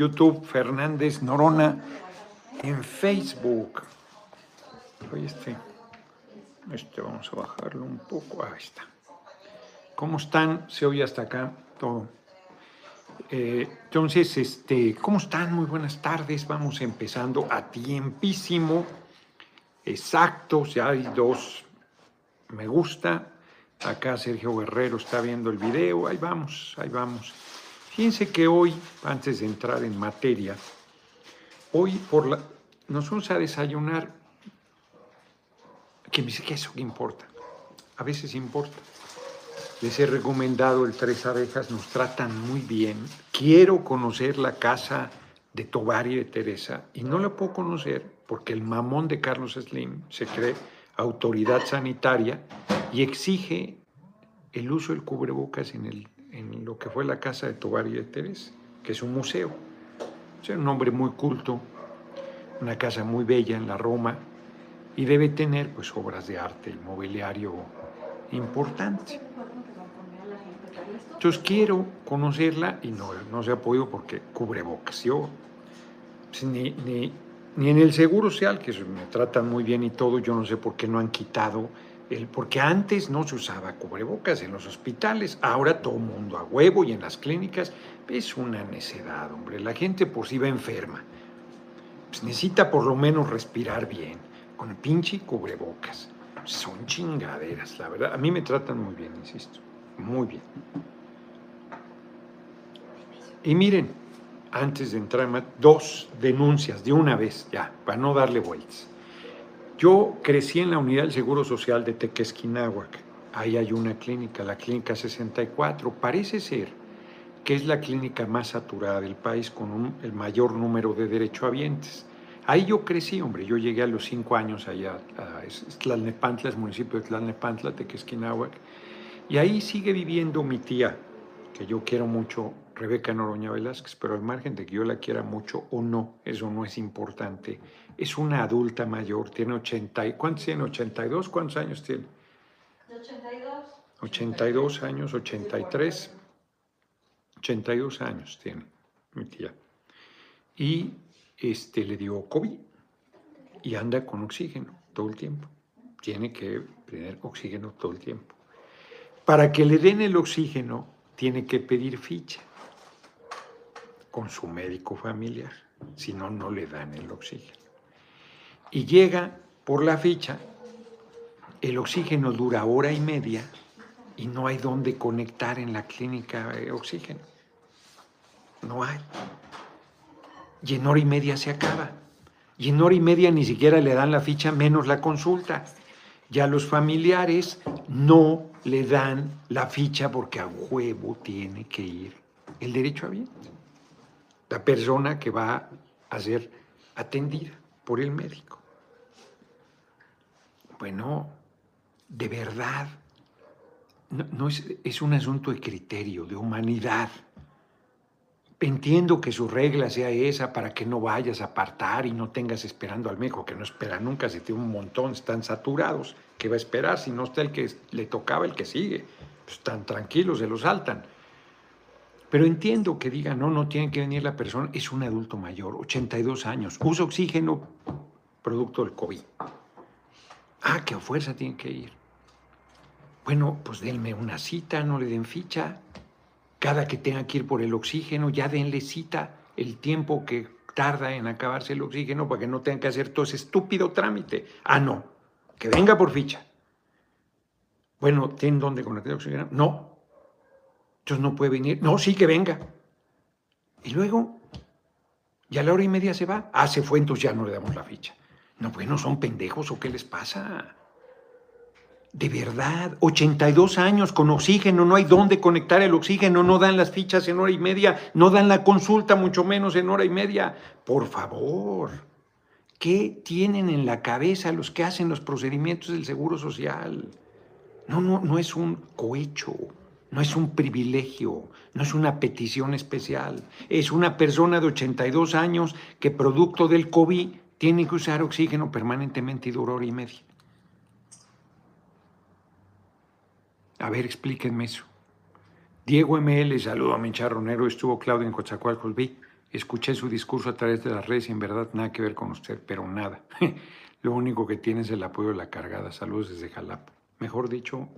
YouTube Fernández Norona en Facebook. Oye, este, este vamos a bajarlo un poco. Ahí está. ¿Cómo están? Se oye hasta acá todo. Eh, entonces, este, ¿cómo están? Muy buenas tardes. Vamos empezando a tiempísimo. Exacto, ya hay dos me gusta. Acá Sergio Guerrero está viendo el video. Ahí vamos, ahí vamos. Fíjense que hoy, antes de entrar en materia, hoy por la, nos vamos a desayunar. Que me dice que eso qué importa. A veces importa. Les he recomendado el Tres Abejas, nos tratan muy bien. Quiero conocer la casa de Tobar y de Teresa y no la puedo conocer porque el mamón de Carlos Slim se cree autoridad sanitaria y exige el uso del cubrebocas en el en lo que fue la casa de Tobar y de Teresa, que es un museo. Es un hombre muy culto, una casa muy bella en la Roma y debe tener pues obras de arte y mobiliario importante. Entonces quiero conocerla y no, no se ha podido porque cubre bocas. Yo pues, ni, ni, ni en el Seguro Social, que me tratan muy bien y todo, yo no sé por qué no han quitado porque antes no se usaba cubrebocas en los hospitales, ahora todo mundo a huevo y en las clínicas. Es una necedad, hombre. La gente por sí va enferma. Pues necesita por lo menos respirar bien, con pinche cubrebocas. Son chingaderas, la verdad. A mí me tratan muy bien, insisto. Muy bien. Y miren, antes de entrar en dos denuncias de una vez, ya, para no darle vueltas. Yo crecí en la unidad del Seguro Social de Tequesquinahuac. Ahí hay una clínica, la Clínica 64. Parece ser que es la clínica más saturada del país con el mayor número de derechohabientes. Ahí yo crecí, hombre. Yo llegué a los cinco años allá a Tlalnepantla, es municipio de Tlalnepantla, Tequesquinahuac. Y ahí sigue viviendo mi tía, que yo quiero mucho, Rebeca Noroña Velázquez, pero al margen de que yo la quiera mucho o no, eso no es importante. Es una adulta mayor, tiene 80, ¿cuántos tiene? ¿82? ¿Cuántos años tiene? 82. 82 años, 83. 82 años tiene mi tía. Y este, le dio COVID y anda con oxígeno todo el tiempo. Tiene que tener oxígeno todo el tiempo. Para que le den el oxígeno, tiene que pedir ficha con su médico familiar, si no, no le dan el oxígeno. Y llega por la ficha, el oxígeno dura hora y media y no hay dónde conectar en la clínica de oxígeno. No hay. Y en hora y media se acaba. Y en hora y media ni siquiera le dan la ficha, menos la consulta. Ya los familiares no le dan la ficha porque a huevo tiene que ir el derecho a bien. La persona que va a ser atendida por el médico. Bueno, de verdad, no, es, un asunto de criterio, de humanidad. Entiendo que su regla sea esa para que no vayas a apartar y no tengas esperando al médico, que no espera nunca, si tiene un montón, están saturados, ¿qué va a esperar si no está el que le tocaba el que sigue? Pues están tranquilos, se lo saltan. Pero entiendo que diga, no, no tiene que venir la persona, es un adulto mayor, 82 años, usa oxígeno producto del COVID. Ah, que a fuerza tiene que ir. Bueno, pues denme una cita, no le den ficha cada que tenga que ir por el oxígeno, ya denle cita el tiempo que tarda en acabarse el oxígeno para que no tenga que hacer todo ese estúpido trámite. Ah, no, que venga por ficha. Bueno, ¿tienen dónde conectar oxígeno? No. Entonces no puede venir. No, sí que venga. Y luego, ya a la hora y media se va. Ah, se ya no le damos la ficha. No, bueno, son pendejos o qué les pasa. De verdad, 82 años con oxígeno, no hay dónde conectar el oxígeno, no dan las fichas en hora y media, no dan la consulta mucho menos en hora y media. Por favor, ¿qué tienen en la cabeza los que hacen los procedimientos del Seguro Social? No, no, no es un cohecho, no es un privilegio, no es una petición especial. Es una persona de 82 años que producto del COVID tiene que usar oxígeno permanentemente y dura hora y media. A ver, explíquenme eso. Diego ML, saludo a mi charronero, estuvo Claudio en Cochacualcos, vi. Escuché su discurso a través de las redes y en verdad nada que ver con usted, pero nada. Lo único que tiene es el apoyo de la cargada. Saludos desde Jalapa. Mejor dicho,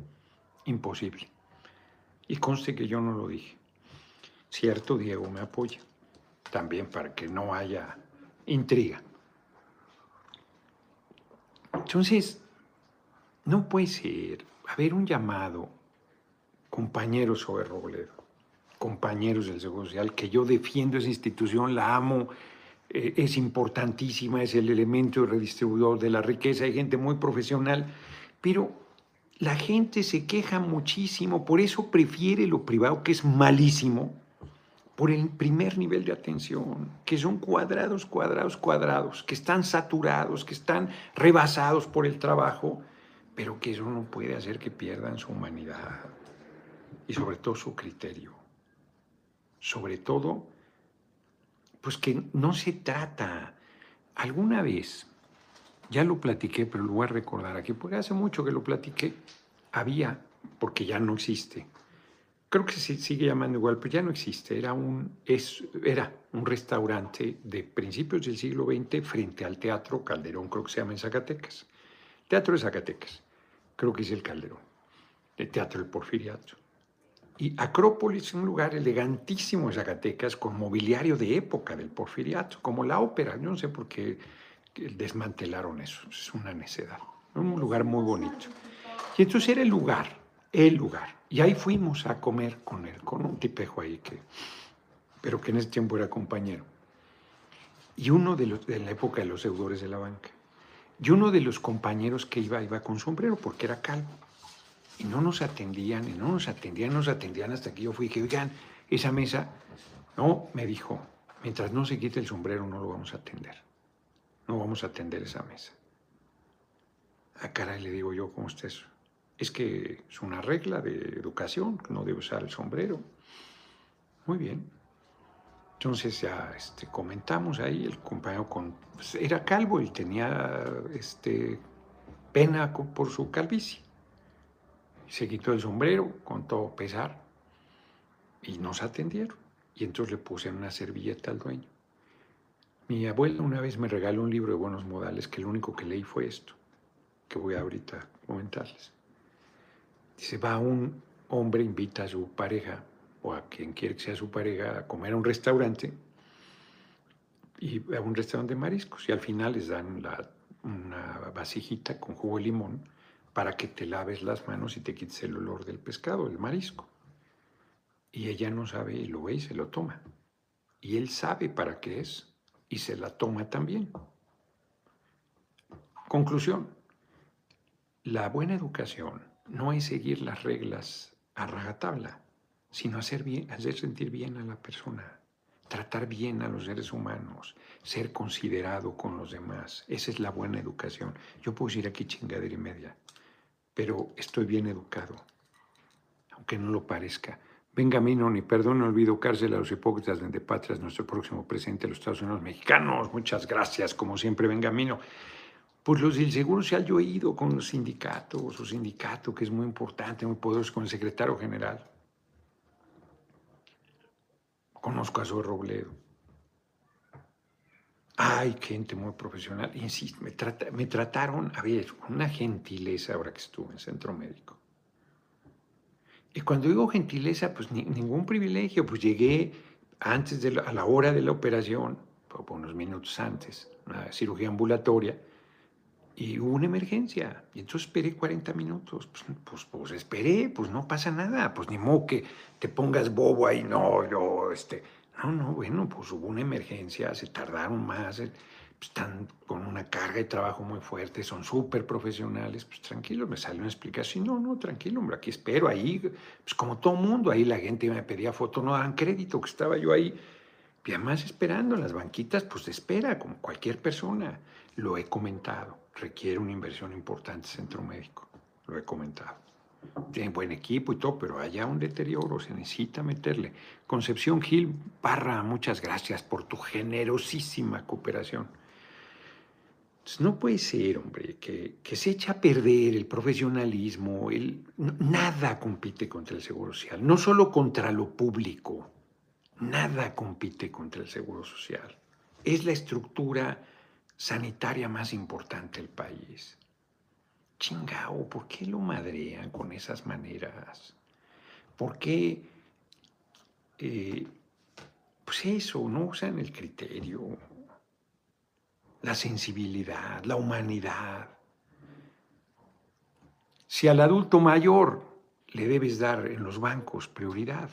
imposible. Y conste que yo no lo dije. Cierto, Diego me apoya. También para que no haya intriga. Entonces, no puede ser haber un llamado, compañeros sobre Robledo, compañeros del Seguro Social, que yo defiendo esa institución, la amo, eh, es importantísima, es el elemento redistribuidor de la riqueza, hay gente muy profesional, pero la gente se queja muchísimo, por eso prefiere lo privado, que es malísimo, por el primer nivel de atención, que son cuadrados, cuadrados, cuadrados, que están saturados, que están rebasados por el trabajo, pero que eso no puede hacer que pierdan su humanidad y sobre todo su criterio. Sobre todo, pues que no se trata. Alguna vez, ya lo platiqué, pero lo voy a recordar aquí, porque hace mucho que lo platiqué, había, porque ya no existe, creo que se sigue llamando igual, pero ya no existe. Era un, es, era un restaurante de principios del siglo XX frente al Teatro Calderón, creo que se llama en Zacatecas. Teatro de Zacatecas, creo que es el Calderón, el Teatro del Porfiriato. Y Acrópolis es un lugar elegantísimo de Zacatecas, con mobiliario de época del Porfiriato, como la ópera. Yo no sé por qué desmantelaron eso, es una necedad. Un lugar muy bonito. Y entonces era el lugar, el lugar y ahí fuimos a comer con él, con un tipejo ahí, que, pero que en ese tiempo era compañero. Y uno de los, de la época de los deudores de la banca. Y uno de los compañeros que iba, iba con sombrero porque era calvo. Y no nos atendían, y no nos atendían, no nos atendían hasta que yo fui y que, oigan, esa mesa, no, me dijo, mientras no se quite el sombrero no lo vamos a atender. No vamos a atender esa mesa. A ah, caray, le digo yo, ¿cómo está eso? es que es una regla de educación, no debe usar el sombrero. Muy bien. Entonces ya este, comentamos ahí, el compañero con, pues, era calvo y tenía este, pena por su calvicie. Se quitó el sombrero con todo pesar y nos atendieron. Y entonces le puse una servilleta al dueño. Mi abuela una vez me regaló un libro de buenos modales que lo único que leí fue esto, que voy ahorita a comentarles. Dice, va un hombre, invita a su pareja o a quien quiere que sea su pareja a comer a un restaurante y a un restaurante de mariscos y al final les dan una vasijita con jugo de limón para que te laves las manos y te quites el olor del pescado, el marisco. Y ella no sabe y lo ve y se lo toma. Y él sabe para qué es y se la toma también. Conclusión, la buena educación no es seguir las reglas a rajatabla, sino hacer, sentir bien a la persona, tratar bien a los seres humanos, ser considerado con los demás. Esa es la buena educación. Yo puedo decir aquí chingadera y media, pero estoy bien educado, aunque no lo parezca. Benjamino, ni perdón, olvido cárcel a los hipócritas de Patrias, nuestro próximo presidente de los Estados Unidos mexicanos. Muchas gracias, como siempre, Benjamino. Pues los del Seguro Social yo he ido con los sindicatos, su sindicato que es muy importante, muy poderoso, con el secretario general. Conozco a su Robledo. Hay gente muy profesional. Insisto, me, me trataron, a ver, con una gentileza ahora que estuve en centro médico. Y cuando digo gentileza, pues ningún privilegio, pues llegué antes de a la hora de la operación, unos minutos antes, una cirugía ambulatoria, y hubo una emergencia. Y entonces esperé 40 minutos. Pues, pues, pues, esperé, pues no pasa nada. Pues ni modo que te pongas bobo ahí, no, yo, este. No, no, bueno, pues hubo una emergencia, se tardaron más, están con una carga de trabajo muy fuerte, son súper profesionales, pues tranquilo, me salió una explicación. No, no, tranquilo, hombre, aquí espero, ahí, pues como todo mundo, ahí la gente me pedía foto, no daban crédito, que estaba yo ahí. Y además esperando en las banquitas, pues espera, como cualquier persona. Lo he comentado requiere una inversión importante centro médico, lo he comentado. Tiene buen equipo y todo, pero haya un deterioro, se necesita meterle. Concepción Gil Parra, muchas gracias por tu generosísima cooperación. No puede ser, hombre, que, que, se echa a perder el profesionalismo, el, nada compite contra el Seguro Social, no solo contra lo público, Nada compite contra el Seguro Social. Es la estructura sanitaria más importante del país. Chingao, ¿por qué lo madrean con esas maneras? ¿Por qué, eh, pues eso, no usan el criterio, la sensibilidad, la humanidad? Si al adulto mayor le debes dar en los bancos prioridad,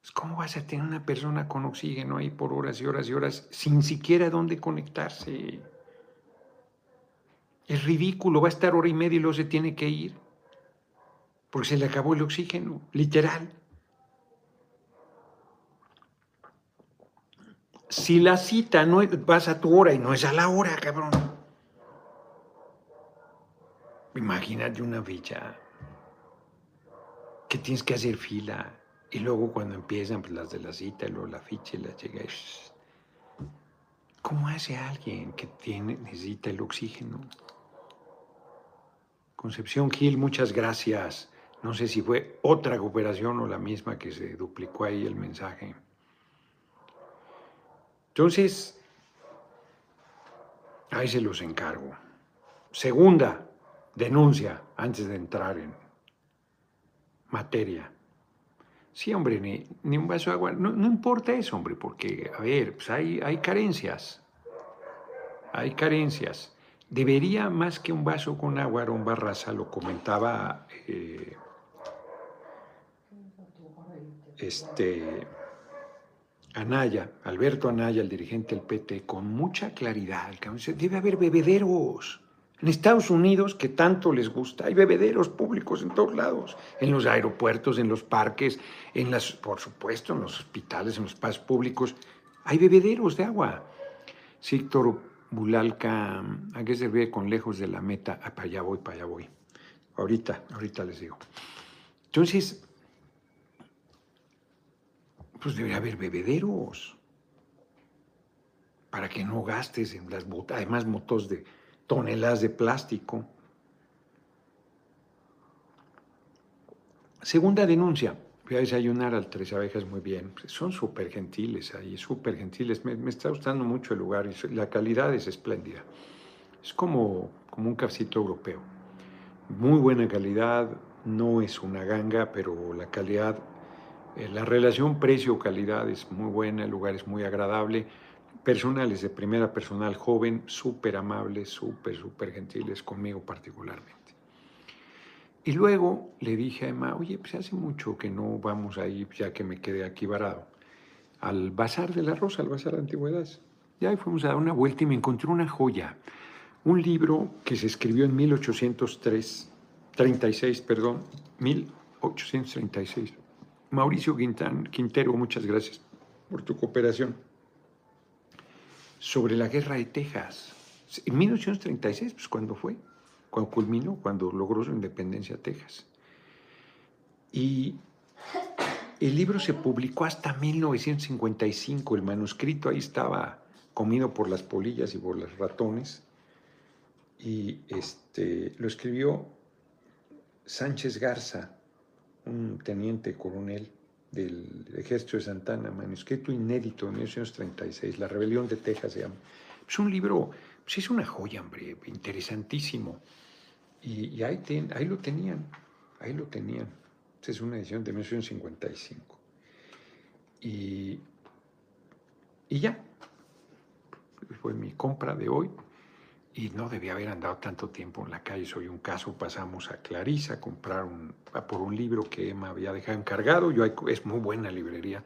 pues, ¿cómo vas a tener una persona con oxígeno ahí por horas y horas y horas sin siquiera dónde conectarse? Es ridículo, va a estar hora y media y luego se tiene que ir, porque se le acabó el oxígeno, literal. Si la cita no vas a tu hora y no es a la hora, cabrón. Imagínate una fecha que tienes que hacer fila y luego cuando empiezan pues, las de la cita, luego la ficha y la llega. ¿Cómo hace alguien que tiene, necesita el oxígeno? Concepción Gil, muchas gracias. No sé si fue otra cooperación o la misma que se duplicó ahí el mensaje. Entonces, ahí se los encargo. Segunda, denuncia antes de entrar en materia. Sí, hombre, ni, un vaso de agua. No, importa eso, hombre, porque, a ver, pues hay, hay carencias. Hay carencias. Debería más que un vaso con agua, Aaron Barraza lo comentaba eh, este, Anaya, Alberto Anaya, el dirigente del PT, con mucha claridad. Debe haber bebederos. En Estados Unidos, que tanto les gusta, hay bebederos públicos en todos lados, en los aeropuertos, en los parques, en las, por supuesto, en los hospitales, en los espacios públicos, hay bebederos de agua. Síctor Bulalca, ¿a qué se con lejos de la meta? Ah, para allá voy, para allá voy. Ahorita, ahorita les digo. Entonces, pues debería haber bebederos para que no gastes en las botas, además motos de toneladas de plástico. Segunda denuncia. Voy a desayunar al Tres Abejas muy bien. Son súper gentiles ahí, súper gentiles. Me, está gustando mucho el lugar y la calidad es espléndida. Es como, como un cafecito europeo. Muy buena calidad, no es una ganga, pero la calidad, la relación precio-calidad es muy buena, el lugar es muy agradable personales de primera personal joven, súper amables, súper, súper gentiles conmigo particularmente. Y luego le dije a Emma, oye, pues hace mucho que no vamos ahí, ya que me quedé aquí varado, al Bazar de la Rosa, al Bazar de Antigüedades. Y ahí fuimos a dar una vuelta y me encontré una joya, un libro que se escribió en 1803, 36, perdón, 1836. Mauricio Quintero, muchas gracias por tu cooperación sobre la guerra de Texas. En 1936, pues cuando fue, cuando culminó, cuando logró su independencia Texas. Y el libro se publicó hasta 1955, el manuscrito ahí estaba comido por las polillas y por los ratones, y este, lo escribió Sánchez Garza, un teniente coronel del ejército de Santana, manuscrito inédito de 1936, La rebelión de Texas se llama. Es un libro, pues es una joya, hombre, interesantísimo. Y, ahí, lo tenían, ahí lo tenían. es una edición de 1955. Y, y ya, fue mi compra de hoy y no debía haber andado tanto tiempo en la calle. Soy un caso, pasamos a Clarisa a comprar un, por un libro que Emma había dejado encargado. Yo, es muy buena librería.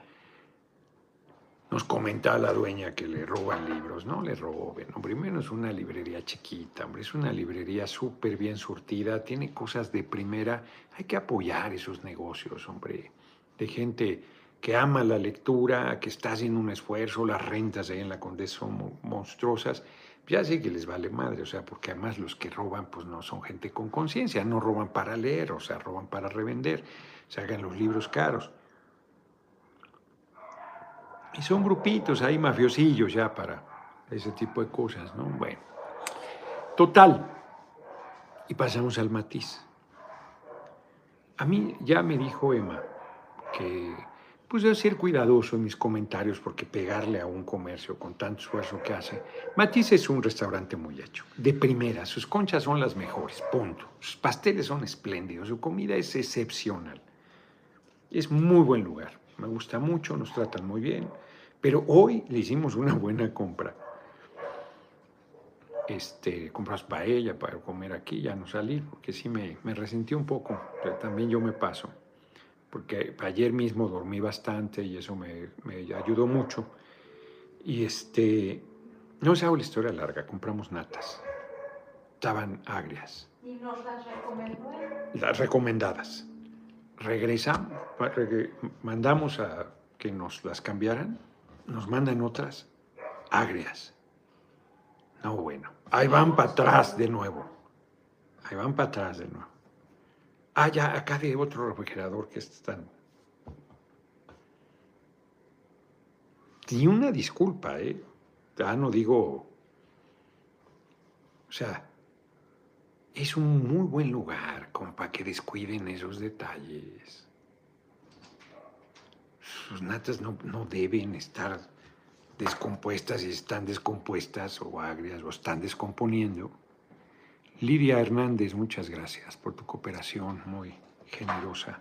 Nos comentaba la dueña que le roban libros. No le roben, hombre. Menos es una librería chiquita, hombre. Es una librería súper bien surtida. Tiene cosas de primera. Hay que apoyar esos negocios, hombre. De gente que ama la lectura, que está haciendo un esfuerzo. Las rentas ahí en la Condesa son monstruosas ya sé que les vale madre, o sea, porque además los que roban pues no son gente con conciencia, no roban para leer, o sea, roban para revender, se hagan los libros caros. Y son grupitos ahí mafiosillos ya para ese tipo de cosas, ¿no? Bueno, total. Y pasamos al matiz. A mí ya me dijo Emma que pues debo ser cuidadoso en mis comentarios porque pegarle a un comercio con tanto esfuerzo que hace. Matisse es un restaurante muy hecho, de primera, sus conchas son las mejores, punto. Sus pasteles son espléndidos, su comida es excepcional. Es muy buen lugar, me gusta mucho, nos tratan muy bien, pero hoy le hicimos una buena compra. Este, compras paella para comer aquí, ya no salir, porque sí me, me resentí un poco, pero también yo me paso porque ayer mismo dormí bastante y eso me, ayudó mucho. Y este, no se hago la historia larga, compramos natas. Estaban agrias. ¿Y nos las recomendó? Las recomendadas. Regresamos, mandamos a que nos las cambiaran, nos mandan otras agrias. No, bueno, ahí van para atrás de nuevo. Ahí van para atrás de nuevo. Ah, ya, acá de otro refrigerador que están. Ni una disculpa, ¿eh? Ya no digo. O sea, es un muy buen lugar como para que descuiden esos detalles. Sus natas no, no deben estar descompuestas y están descompuestas o agrias o están descomponiendo. Lidia Hernández, muchas gracias por tu cooperación muy generosa.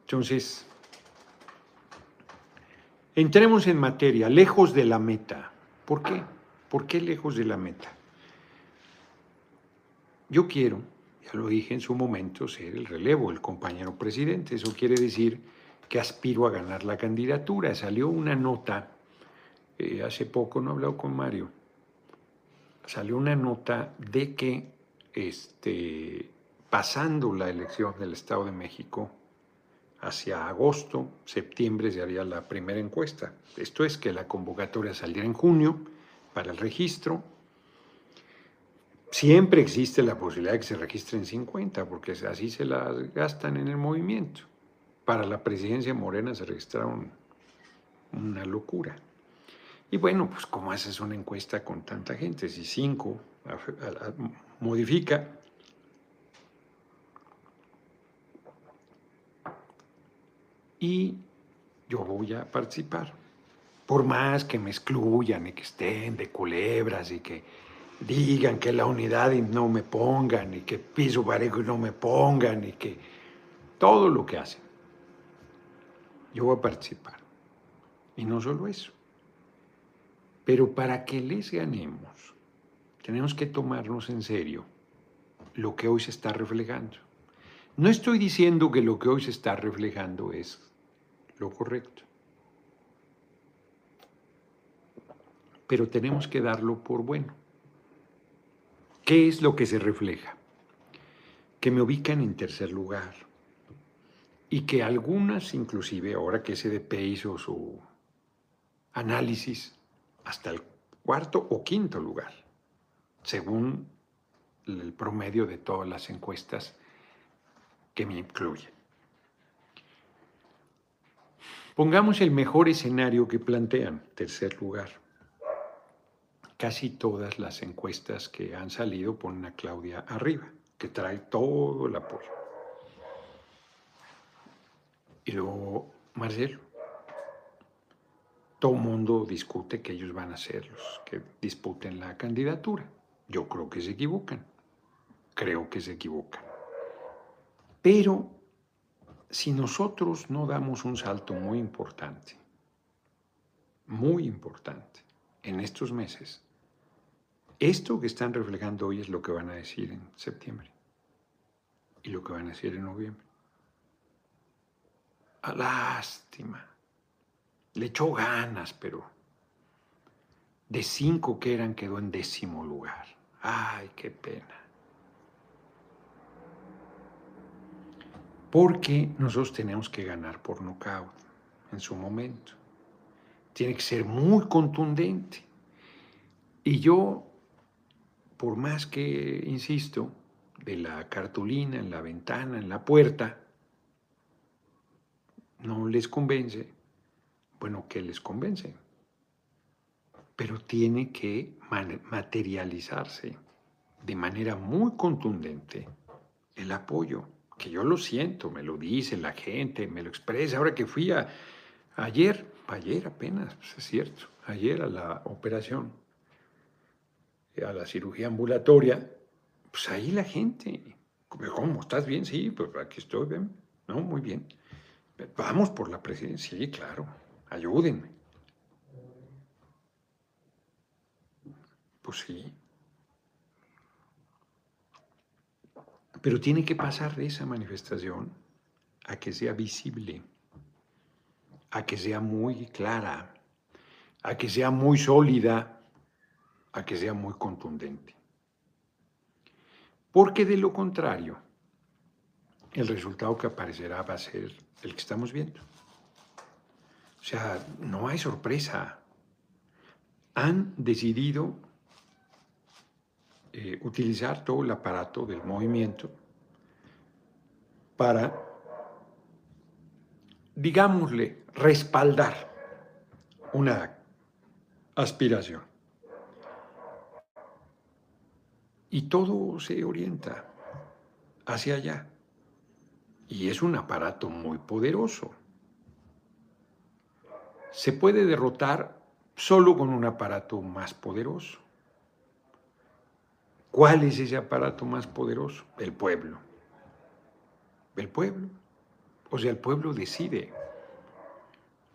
Entonces, entremos en materia, lejos de la meta. ¿Por qué? ¿Por qué lejos de la meta? Yo quiero, ya lo dije en su momento, ser el relevo, el compañero presidente. Eso quiere decir que aspiro a ganar la candidatura. Salió una nota, eh, hace poco no he hablado con Mario, salió una nota de que este, pasando la elección del Estado de México, hacia agosto, septiembre se haría la primera encuesta. Esto es que la convocatoria saliera en junio para el registro. Siempre existe la posibilidad de que se registren 50, porque así se las gastan en el movimiento. Para la presidencia morena se registraron una locura. Y bueno, pues ¿cómo haces una encuesta con tanta gente? Si cinco modifica, y yo voy a participar. Por más que me excluyan y que estén de culebras y que digan que la unidad y no me pongan y que piso parejo no me pongan y que todo lo que hacen. Yo voy a participar. Y no solo eso. Pero para que les ganemos, tenemos que tomarnos en serio lo que hoy se está reflejando. No estoy diciendo que lo que hoy se está reflejando es lo correcto, pero tenemos que darlo por bueno. ¿Qué es lo que se refleja? Que me ubican en tercer lugar y que algunas, inclusive ahora que SDP hizo su análisis, hasta el cuarto o quinto lugar, según el promedio de todas las encuestas que me incluyen. Pongamos el mejor escenario que plantean, tercer lugar. Casi todas las encuestas que han salido ponen a Claudia arriba, que trae todo el apoyo. Y luego Marcelo todo el mundo discute que ellos van a ser los que disputen la candidatura. Yo creo que se equivocan. Creo que se equivocan. Pero si nosotros no damos un salto muy importante, muy importante, en estos meses, esto que están reflejando hoy es lo que van a decir en septiembre y lo que van a decir en noviembre. A lástima. Le echó ganas, pero de cinco que eran quedó en décimo lugar. Ay, qué pena. Porque nosotros tenemos que ganar por nocaut en su momento. Tiene que ser muy contundente. Y yo, por más que insisto, de la cartulina en la ventana, en la puerta, no les convence, bueno, ¿qué les convence? Pero tiene que materializarse de manera muy contundente el apoyo que yo lo siento, me lo dice la gente, me lo expresa. Ahora que fui a, ayer, ayer apenas, pues es cierto, ayer a la operación, a la cirugía ambulatoria, pues ahí la gente, ¿cómo? ¿Estás bien? Sí, pues aquí estoy bien. No, muy bien. Vamos por la presidencia, sí, claro, ayúdenme. Pues sí. Pero tiene que pasar esa manifestación a que sea visible, a que sea muy clara, a que sea muy sólida, a que sea muy contundente. Porque de lo contrario, el resultado que aparecerá va a ser el que estamos viendo. O sea, no hay sorpresa. Han decidido eh, utilizar todo el aparato del movimiento para, digámosle, respaldar una aspiración. Y todo se orienta hacia allá. Y es un aparato muy poderoso. Se puede derrotar solo con un aparato más poderoso. ¿Cuál es ese aparato más poderoso? El pueblo. El pueblo. O sea, el pueblo decide.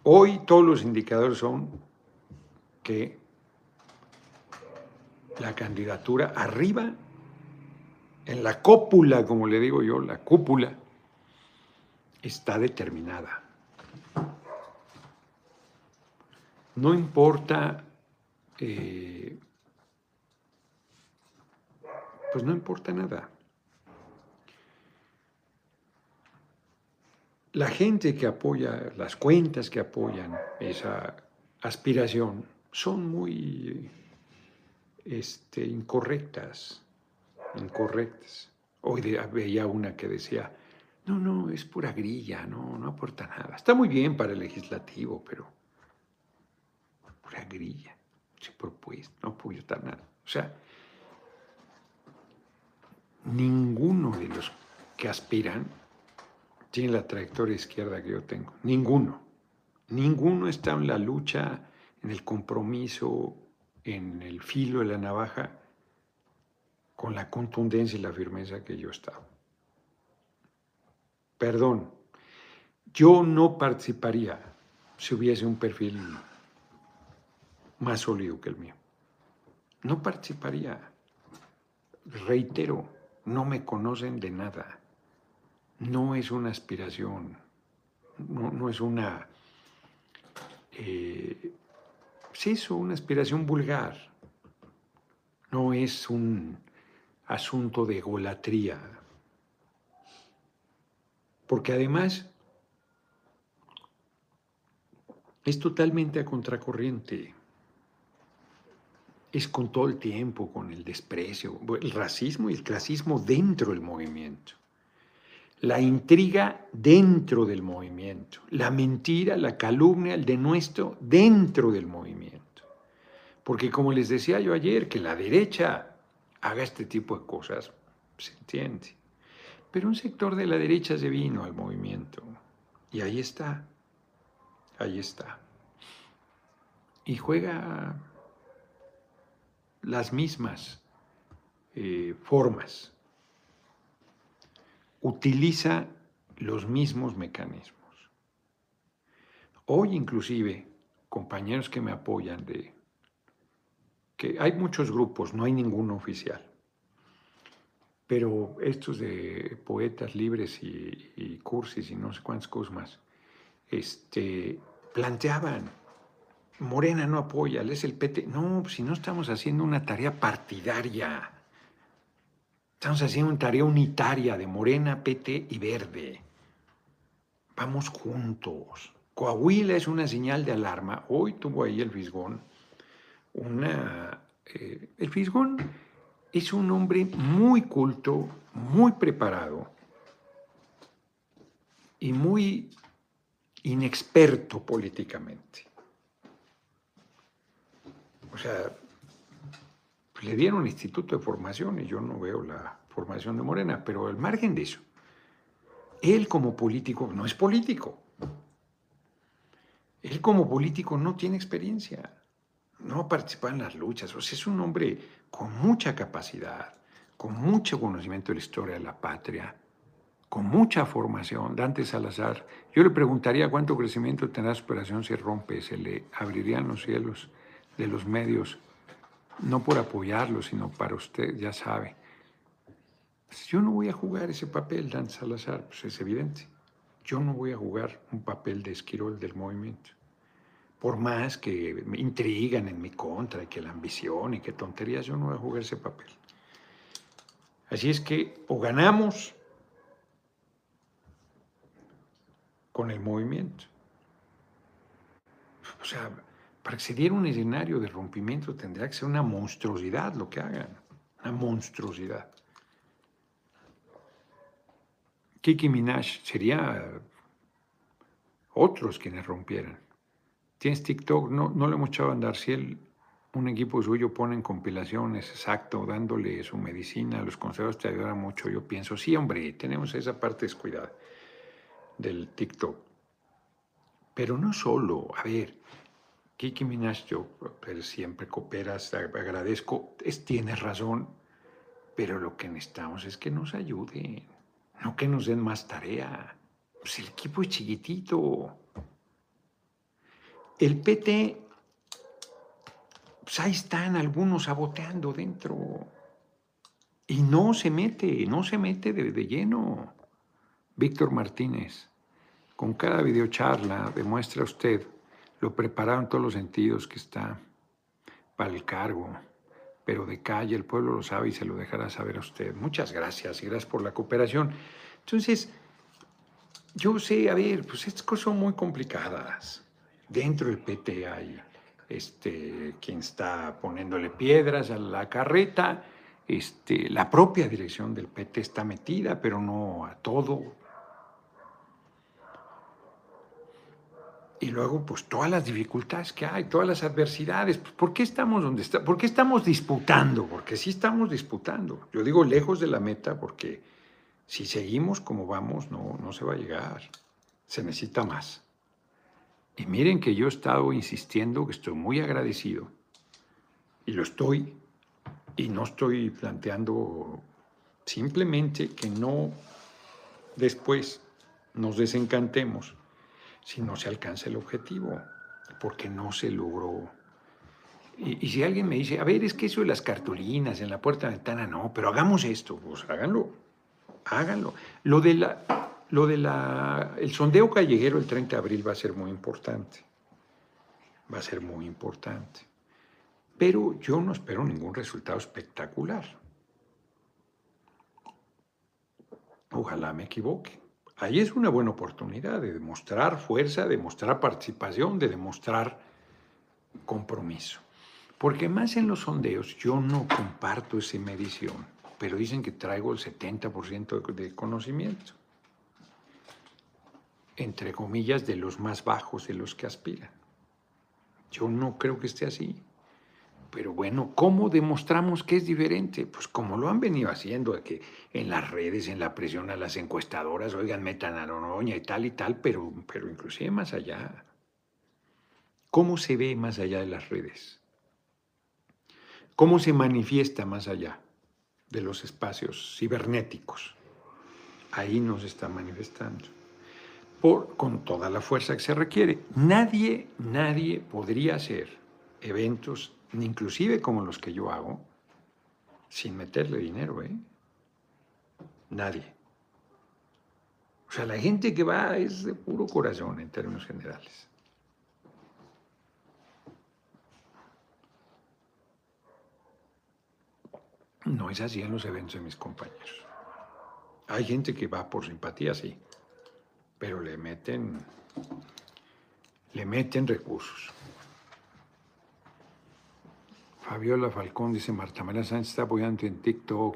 Hoy todos los indicadores son que la candidatura arriba, en la cópula, como le digo yo, la cúpula, está determinada. No importa eh, pues no importa nada. La gente que apoya, las cuentas que apoyan esa aspiración son muy este, incorrectas, incorrectas. Hoy veía una que decía, no, no, es pura grilla, no, no aporta nada. Está muy bien para el legislativo, pero pura grilla, sin propuesta, no apoya nada. O sea, ninguno de los que aspiran tiene la trayectoria izquierda que yo tengo. Ninguno. Ninguno está en la lucha, en el compromiso, en el filo de la navaja, con la contundencia y la firmeza que yo he estado. Perdón, yo no participaría si hubiese un perfil más sólido que el mío. No participaría. Reitero, no me conocen de nada. No es una aspiración, no, es una... Eh, es una aspiración vulgar. No es un asunto de golatría. Porque además es totalmente a contracorriente es con todo el tiempo, con el desprecio, el racismo y el clasismo dentro del movimiento, la intriga dentro del movimiento, la mentira, la calumnia, el denuesto dentro del movimiento. Porque como les decía yo ayer, que la derecha haga este tipo de cosas, se entiende. Pero un sector de la derecha se vino al movimiento y ahí está, ahí está. Y juega las mismas eh, formas, utiliza los mismos mecanismos. Hoy inclusive, compañeros que me apoyan de que hay muchos grupos, no hay ninguno oficial, pero estos de poetas libres y, cursis y no sé cuántas cosas más, este, planteaban Morena no apoya, es el PT. No, si no estamos haciendo una tarea partidaria. Estamos haciendo una tarea unitaria de Morena, PT y Verde. Vamos juntos. Coahuila es una señal de alarma. Hoy tuvo ahí el Fisgón una... Eh, el Fisgón es un hombre muy culto, muy preparado y muy inexperto políticamente. O sea, le dieron un instituto de formación y yo no veo la formación de Morena, pero al margen de eso, Él como político no es político. Él como político no tiene experiencia, no ha participado en las luchas. O sea, es un hombre con mucha capacidad, con mucho conocimiento de la historia de la patria, con mucha formación. Dante Salazar, yo le preguntaría cuánto crecimiento tendrá su operación si rompe, se le abrirían los cielos de los medios, no por apoyarlo, sino para usted, ya sabe. Yo no voy a jugar ese papel, Dante Salazar, pues es evidente. Yo no voy a jugar un papel de esquirol del movimiento. Por más que me intrigan en mi contra y que la ambición y que tonterías, yo no voy a jugar ese papel. Así es que o ganamos con el movimiento. O sea, para acceder a un escenario de rompimiento tendría que ser una monstruosidad lo que hagan, una monstruosidad. Kiki Minaj sería otros quienes rompieran. Tienes TikTok, no, no lo hemos echado a andar. Si él, un equipo suyo pone en compilaciones, exacto, dándole su medicina, los consejos te ayudan mucho. Yo pienso, sí, hombre, tenemos esa parte descuidada del TikTok. Pero no solo, a ver, Kiki Minaj, yo siempre cooperas, agradezco, es, tienes razón, pero lo que necesitamos es que nos ayuden no que nos den más tarea. Pues el equipo es chiquitito. El PT, pues ahí están algunos saboteando dentro. Y no se mete, no se mete de, de lleno. Víctor Martínez, con cada videocharla demuestra usted lo preparado en todos los sentidos que está para el cargo pero de calle, el pueblo lo sabe y se lo dejará saber a usted. Muchas gracias y gracias por la cooperación. Entonces, yo sé, a ver, pues estas cosas son muy complicadas. Dentro del PT hay este, quien está poniéndole piedras a la carreta, este, la propia dirección del PT está metida, pero no a todo. Y luego pues todas las dificultades que hay, todas las adversidades. Pues, ¿Por qué estamos donde está? ¿Por qué estamos disputando? Porque sí estamos disputando. Yo digo lejos de la meta porque si seguimos como vamos no, no se va a llegar. Se necesita más. Y miren que yo he estado insistiendo que estoy muy agradecido. Y lo estoy. Y no estoy planteando simplemente que no después nos desencantemos si no se alcanza el objetivo, porque no se logró. Y, si alguien me dice, a ver, es que eso de las cartulinas en la puerta de ventana, no, pero hagamos esto, pues háganlo, háganlo. Lo de la, lo de la, el sondeo callejero el 30 de abril va a ser muy importante, va a ser muy importante. Pero yo no espero ningún resultado espectacular. Ojalá me equivoque. Ahí es una buena oportunidad de demostrar fuerza, de demostrar participación, de demostrar compromiso. Porque más en los sondeos yo no comparto esa medición, pero dicen que traigo el 70% de conocimiento, entre comillas, de los más bajos de los que aspiran. Yo no creo que esté así. Pero bueno, ¿cómo demostramos que es diferente? Pues como lo han venido haciendo, que en las redes, en la presión a las encuestadoras, oigan, metan a Noroña y tal y tal, pero, pero inclusive más allá. ¿Cómo se ve más allá de las redes? ¿Cómo se manifiesta más allá de los espacios cibernéticos? Ahí nos está manifestando. Por, con toda la fuerza que se requiere. Nadie, nadie podría hacer eventos inclusive como los que yo hago, sin meterle dinero, ¿eh? Nadie. O sea, la gente que va es de puro corazón en términos generales. No es así en los eventos de mis compañeros. Hay gente que va por simpatía, sí, pero le meten, le meten recursos. Fabiola Falcón dice, Marta María Sánchez está apoyando en TikTok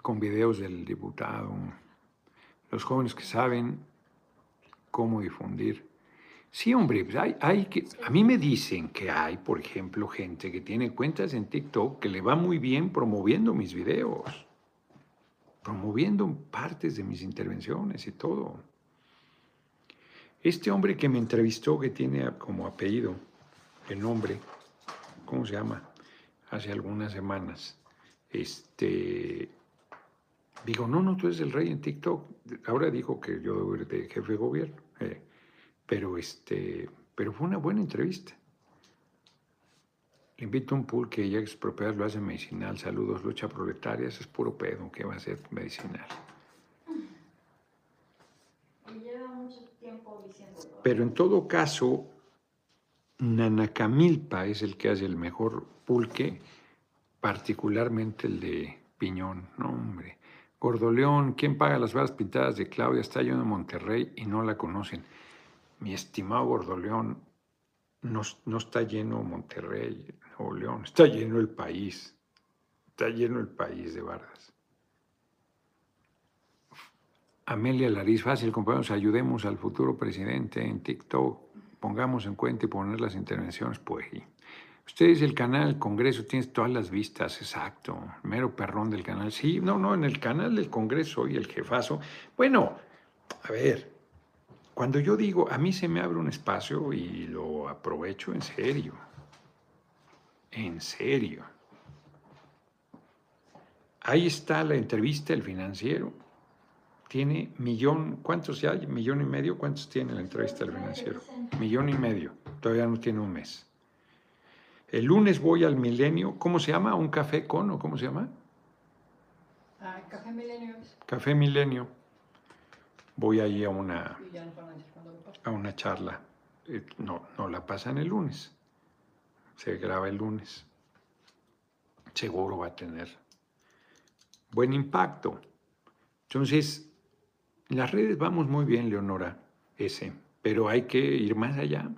con videos del diputado. Los jóvenes que saben cómo difundir. Sí, hombre, pues hay, hay que, a mí me dicen que hay, por ejemplo, gente que tiene cuentas en TikTok que le va muy bien promoviendo mis videos. promoviendo partes de mis intervenciones y todo. Este hombre que me entrevistó, que tiene como apellido el nombre, ¿cómo se llama? Hace algunas semanas, este, digo, no, no, tú eres el rey en TikTok. Ahora dijo que yo debo ir de jefe de gobierno, eh, pero, este, pero fue una buena entrevista. Le invito a un pool que ya es propiedad lo hace medicinal. Saludos, lucha proletaria, es puro pedo que va a ser medicinal. Pero en todo caso, Nanacamilpa es el que hace el mejor pulque, particularmente el de piñón. No, hombre. Gordoleón, ¿quién paga las varas pintadas de Claudia? Está lleno de Monterrey y no la conocen. Mi estimado Gordoleón, no, no está lleno Monterrey, Nuevo León, está lleno el país. Está lleno el país de bardas. Amelia Lariz, fácil, compañeros, ayudemos al futuro presidente en TikTok, pongamos en cuenta y poner las intervenciones, pues. Ustedes, el canal Congreso, tienes todas las vistas, exacto, mero perrón del canal. Sí, no, no, en el canal del Congreso y el jefazo. Bueno, a ver, cuando yo digo, a mí se me abre un espacio y lo aprovecho en serio, en serio. Ahí está la entrevista del financiero tiene millón, ¿cuántos ya hay? Millón y medio, ¿cuántos tiene la entrevista del financiero? Millón y medio, todavía no tiene un mes. El lunes voy al Milenio, ¿cómo se llama? ¿Un café con o cómo se llama? Ah, café Milenio. Café Milenio. Voy ahí a una, a una charla. Eh, no, no la pasan el lunes. Se graba el lunes. Seguro va a tener buen impacto. Entonces, en las redes vamos muy bien, Leonora, ese, pero hay que ir más allá,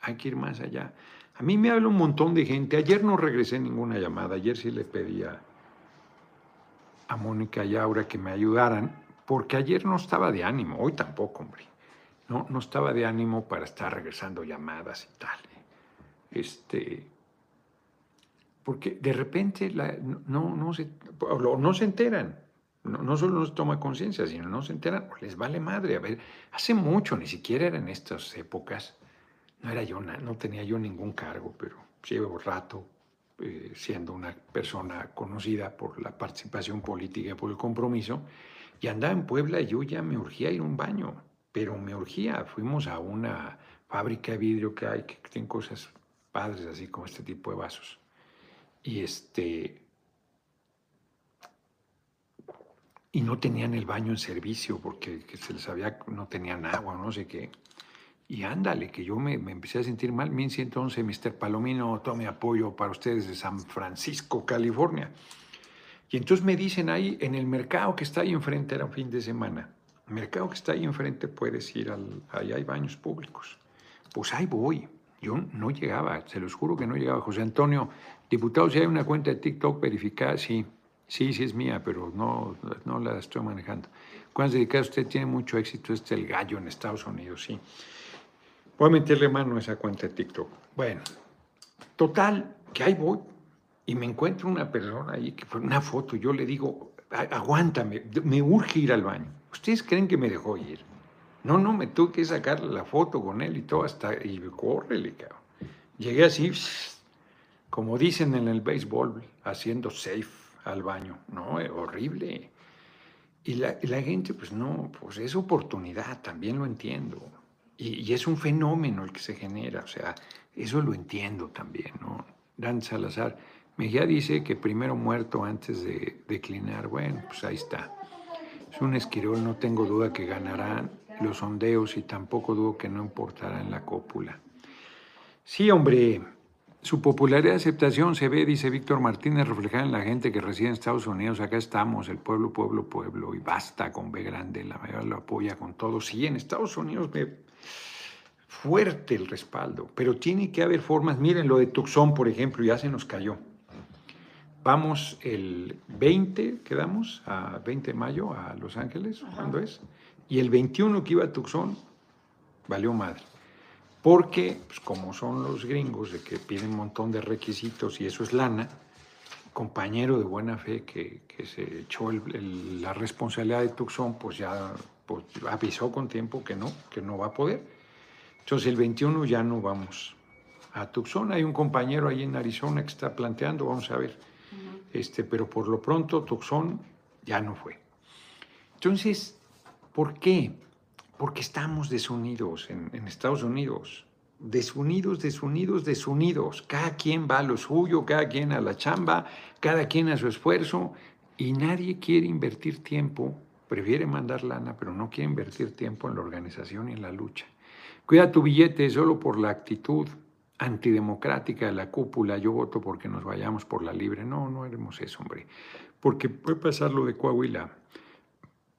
hay que ir más allá. A mí me habla un montón de gente. Ayer no regresé ninguna llamada, ayer sí le pedía a Mónica y Aura que me ayudaran, porque ayer no estaba de ánimo, hoy tampoco, hombre. No, no estaba de ánimo para estar regresando llamadas y tal. Este, porque de repente no, no, se, no se enteran. No, solo no se toma conciencia, sino no se enteran, les vale madre. A ver, hace mucho, ni siquiera era en estas épocas, no era yo, no tenía yo ningún cargo, pero llevo rato eh, siendo una persona conocida por la participación política por el compromiso, y andaba en Puebla y yo ya me urgía ir a un baño, pero me urgía. Fuimos a una fábrica de vidrio que hay, que tiene cosas padres, así como este tipo de vasos. Y este, y no tenían el baño en servicio porque se les había, no tenían agua, no sé qué. Y ándale, que yo me, empecé a sentir mal. 1111, Mr. Palomino, tome apoyo para ustedes de San Francisco, California. Y entonces me dicen ahí, en el mercado que está ahí enfrente, era un fin de semana, mercado que está ahí enfrente puedes ir, al, ahí hay baños públicos. Pues ahí voy. Yo no llegaba, se los juro que no llegaba. José Antonio, diputado, si hay una cuenta de TikTok verificada, sí. Sí, sí es mía, pero no, no la estoy manejando. Cuando se dedica usted tiene mucho éxito, este es el gallo en Estados Unidos, sí. Voy a meterle mano a esa cuenta de TikTok. Bueno, total, que ahí voy y me encuentro una persona ahí, que fue una foto, yo le digo, aguántame, me urge ir al baño. ¿Ustedes creen que me dejó ir? No, no, me tuve que sacar la foto con él y todo, hasta, y córrele, cabrón. Llegué así, como dicen en el béisbol, haciendo safe al baño. No, es horrible. Y la, gente, pues no, pues es oportunidad, también lo entiendo. Y, es un fenómeno el que se genera, o sea, eso lo entiendo también, ¿no? Dan Salazar, Mejía dice que primero muerto antes de declinar. Bueno, pues ahí está. Es un esquirol, no tengo duda que ganarán los sondeos y tampoco dudo que no importará en la cópula. Sí, hombre, su popularidad y aceptación se ve, dice Víctor Martínez, reflejada en la gente que reside en Estados Unidos. Acá estamos, el pueblo, pueblo, pueblo, y basta con B grande, la mayoría lo apoya con todo. Sí, en Estados Unidos ve fuerte el respaldo, pero tiene que haber formas. Miren lo de Tucson, por ejemplo, ya se nos cayó. Vamos el 20, quedamos, a 20 de mayo a Los Ángeles, ¿cuándo es? Y el 21 que iba a Tucson, valió madre porque, pues, como son los gringos, de que piden un montón de requisitos y eso es lana, compañero de buena fe que, se echó la responsabilidad de Tucson, pues ya pues, avisó con tiempo que no, que no va a poder. Entonces el 21 ya no vamos a Tucson. Hay un compañero ahí en Arizona que está planteando, vamos a ver. este, pero por lo pronto Tucson ya no fue. Entonces, ¿por qué? Porque estamos desunidos en, Estados Unidos desunidos, desunidos, desunidos. Cada quien va a lo suyo, cada quien a la chamba, cada quien a su esfuerzo y nadie quiere invertir tiempo, prefiere mandar lana, pero no quiere invertir tiempo en la organización y en la lucha. Cuida tu billete solo por la actitud antidemocrática de la cúpula, yo voto porque nos vayamos por la libre. No, no haremos eso, hombre. Porque puede pasar lo de Coahuila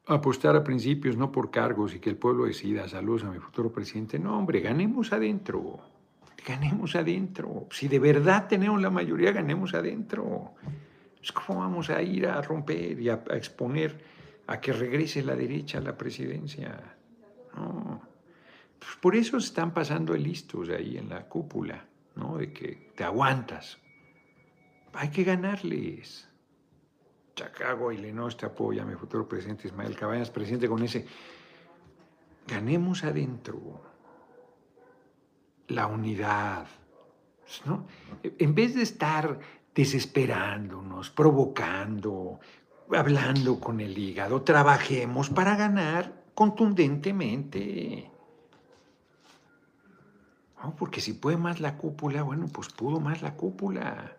apostar a principios, no por cargos y que el pueblo decida, saludos a mi futuro presidente. No, hombre, ganemos adentro, ganemos adentro. Si de verdad tenemos la mayoría, ganemos adentro. ¿Cómo vamos a ir a romper y a, exponer a que regrese la derecha a la presidencia? No. Pues por eso están pasando listos ahí en la cúpula, ¿no? De que te aguantas. Hay que ganarles. Chicago, Illinois te apoya, mi futuro presidente Ismael Cabañas, presidente con ese. Ganemos adentro la unidad. ¿no? En vez de estar desesperándonos, provocando, hablando con el hígado, trabajemos para ganar contundentemente. porque si puede más la cúpula, bueno, pues pudo más la cúpula.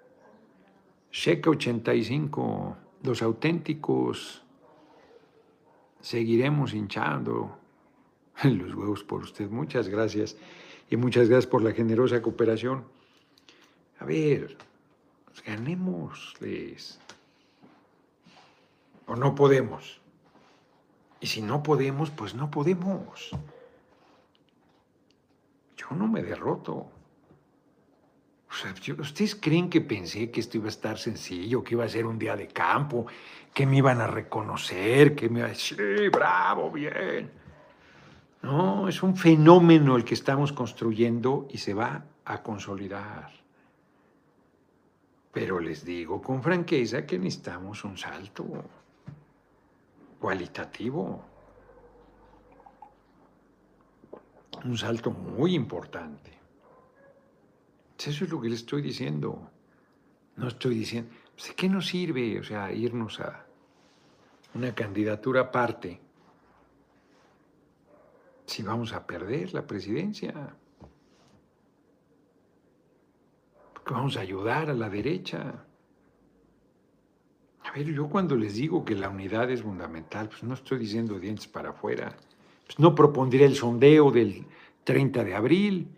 Cheque 85 los auténticos seguiremos hinchando los huevos por usted. Muchas gracias y muchas gracias por la generosa cooperación. A ver, pues ganémosles. O no podemos. Y si no podemos, pues no podemos. Yo no me derroto. ¿Ustedes creen que pensé que esto iba a estar sencillo, que iba a ser un día de campo, que me iban a reconocer, que me iban a decir, sí, bravo, bien? No, es un fenómeno el que estamos construyendo y se va a consolidar. Pero les digo con franqueza que necesitamos un salto cualitativo, un salto muy importante. Eso es lo que le estoy diciendo. No estoy diciendo, pues, ¿de qué nos sirve? O sea, irnos a una candidatura aparte si vamos a perder la presidencia. Porque vamos a ayudar a la derecha. A ver, yo cuando les digo que la unidad es fundamental, pues no estoy diciendo dientes para afuera. Pues no propondré el sondeo del 30 de abril.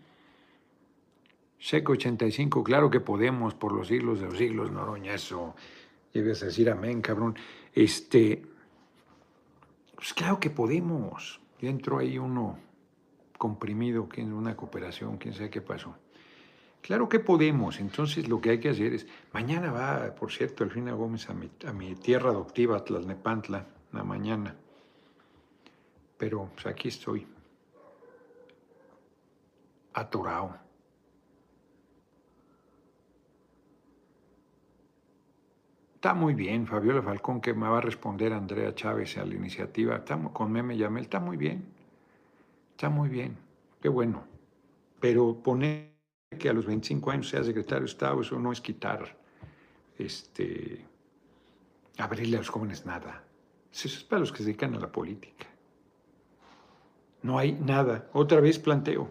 Seco 85, claro que podemos, por los siglos de los siglos, Noroña, eso. A decir amén, cabrón. Este, pues claro que podemos. Y entró ahí uno comprimido, que una cooperación, quién sabe qué pasó. Claro que podemos, entonces lo que hay que hacer es, mañana va, por cierto, Elfina Gómez a mi, a mi tierra adoptiva, Tlalnepantla, la mañana. Pero pues aquí estoy, atorado. Está muy bien, Fabiola Falcón, que me va a responder Andrea Chávez a la iniciativa. Estamos con Meme Yamel, está muy bien. Está muy bien. Qué bueno. Pero poner que a los 25 años sea secretario de Estado, eso no es quitar, este, abrirle a los jóvenes nada. Eso es para los que se dedican a la política. No hay nada. Otra vez planteo.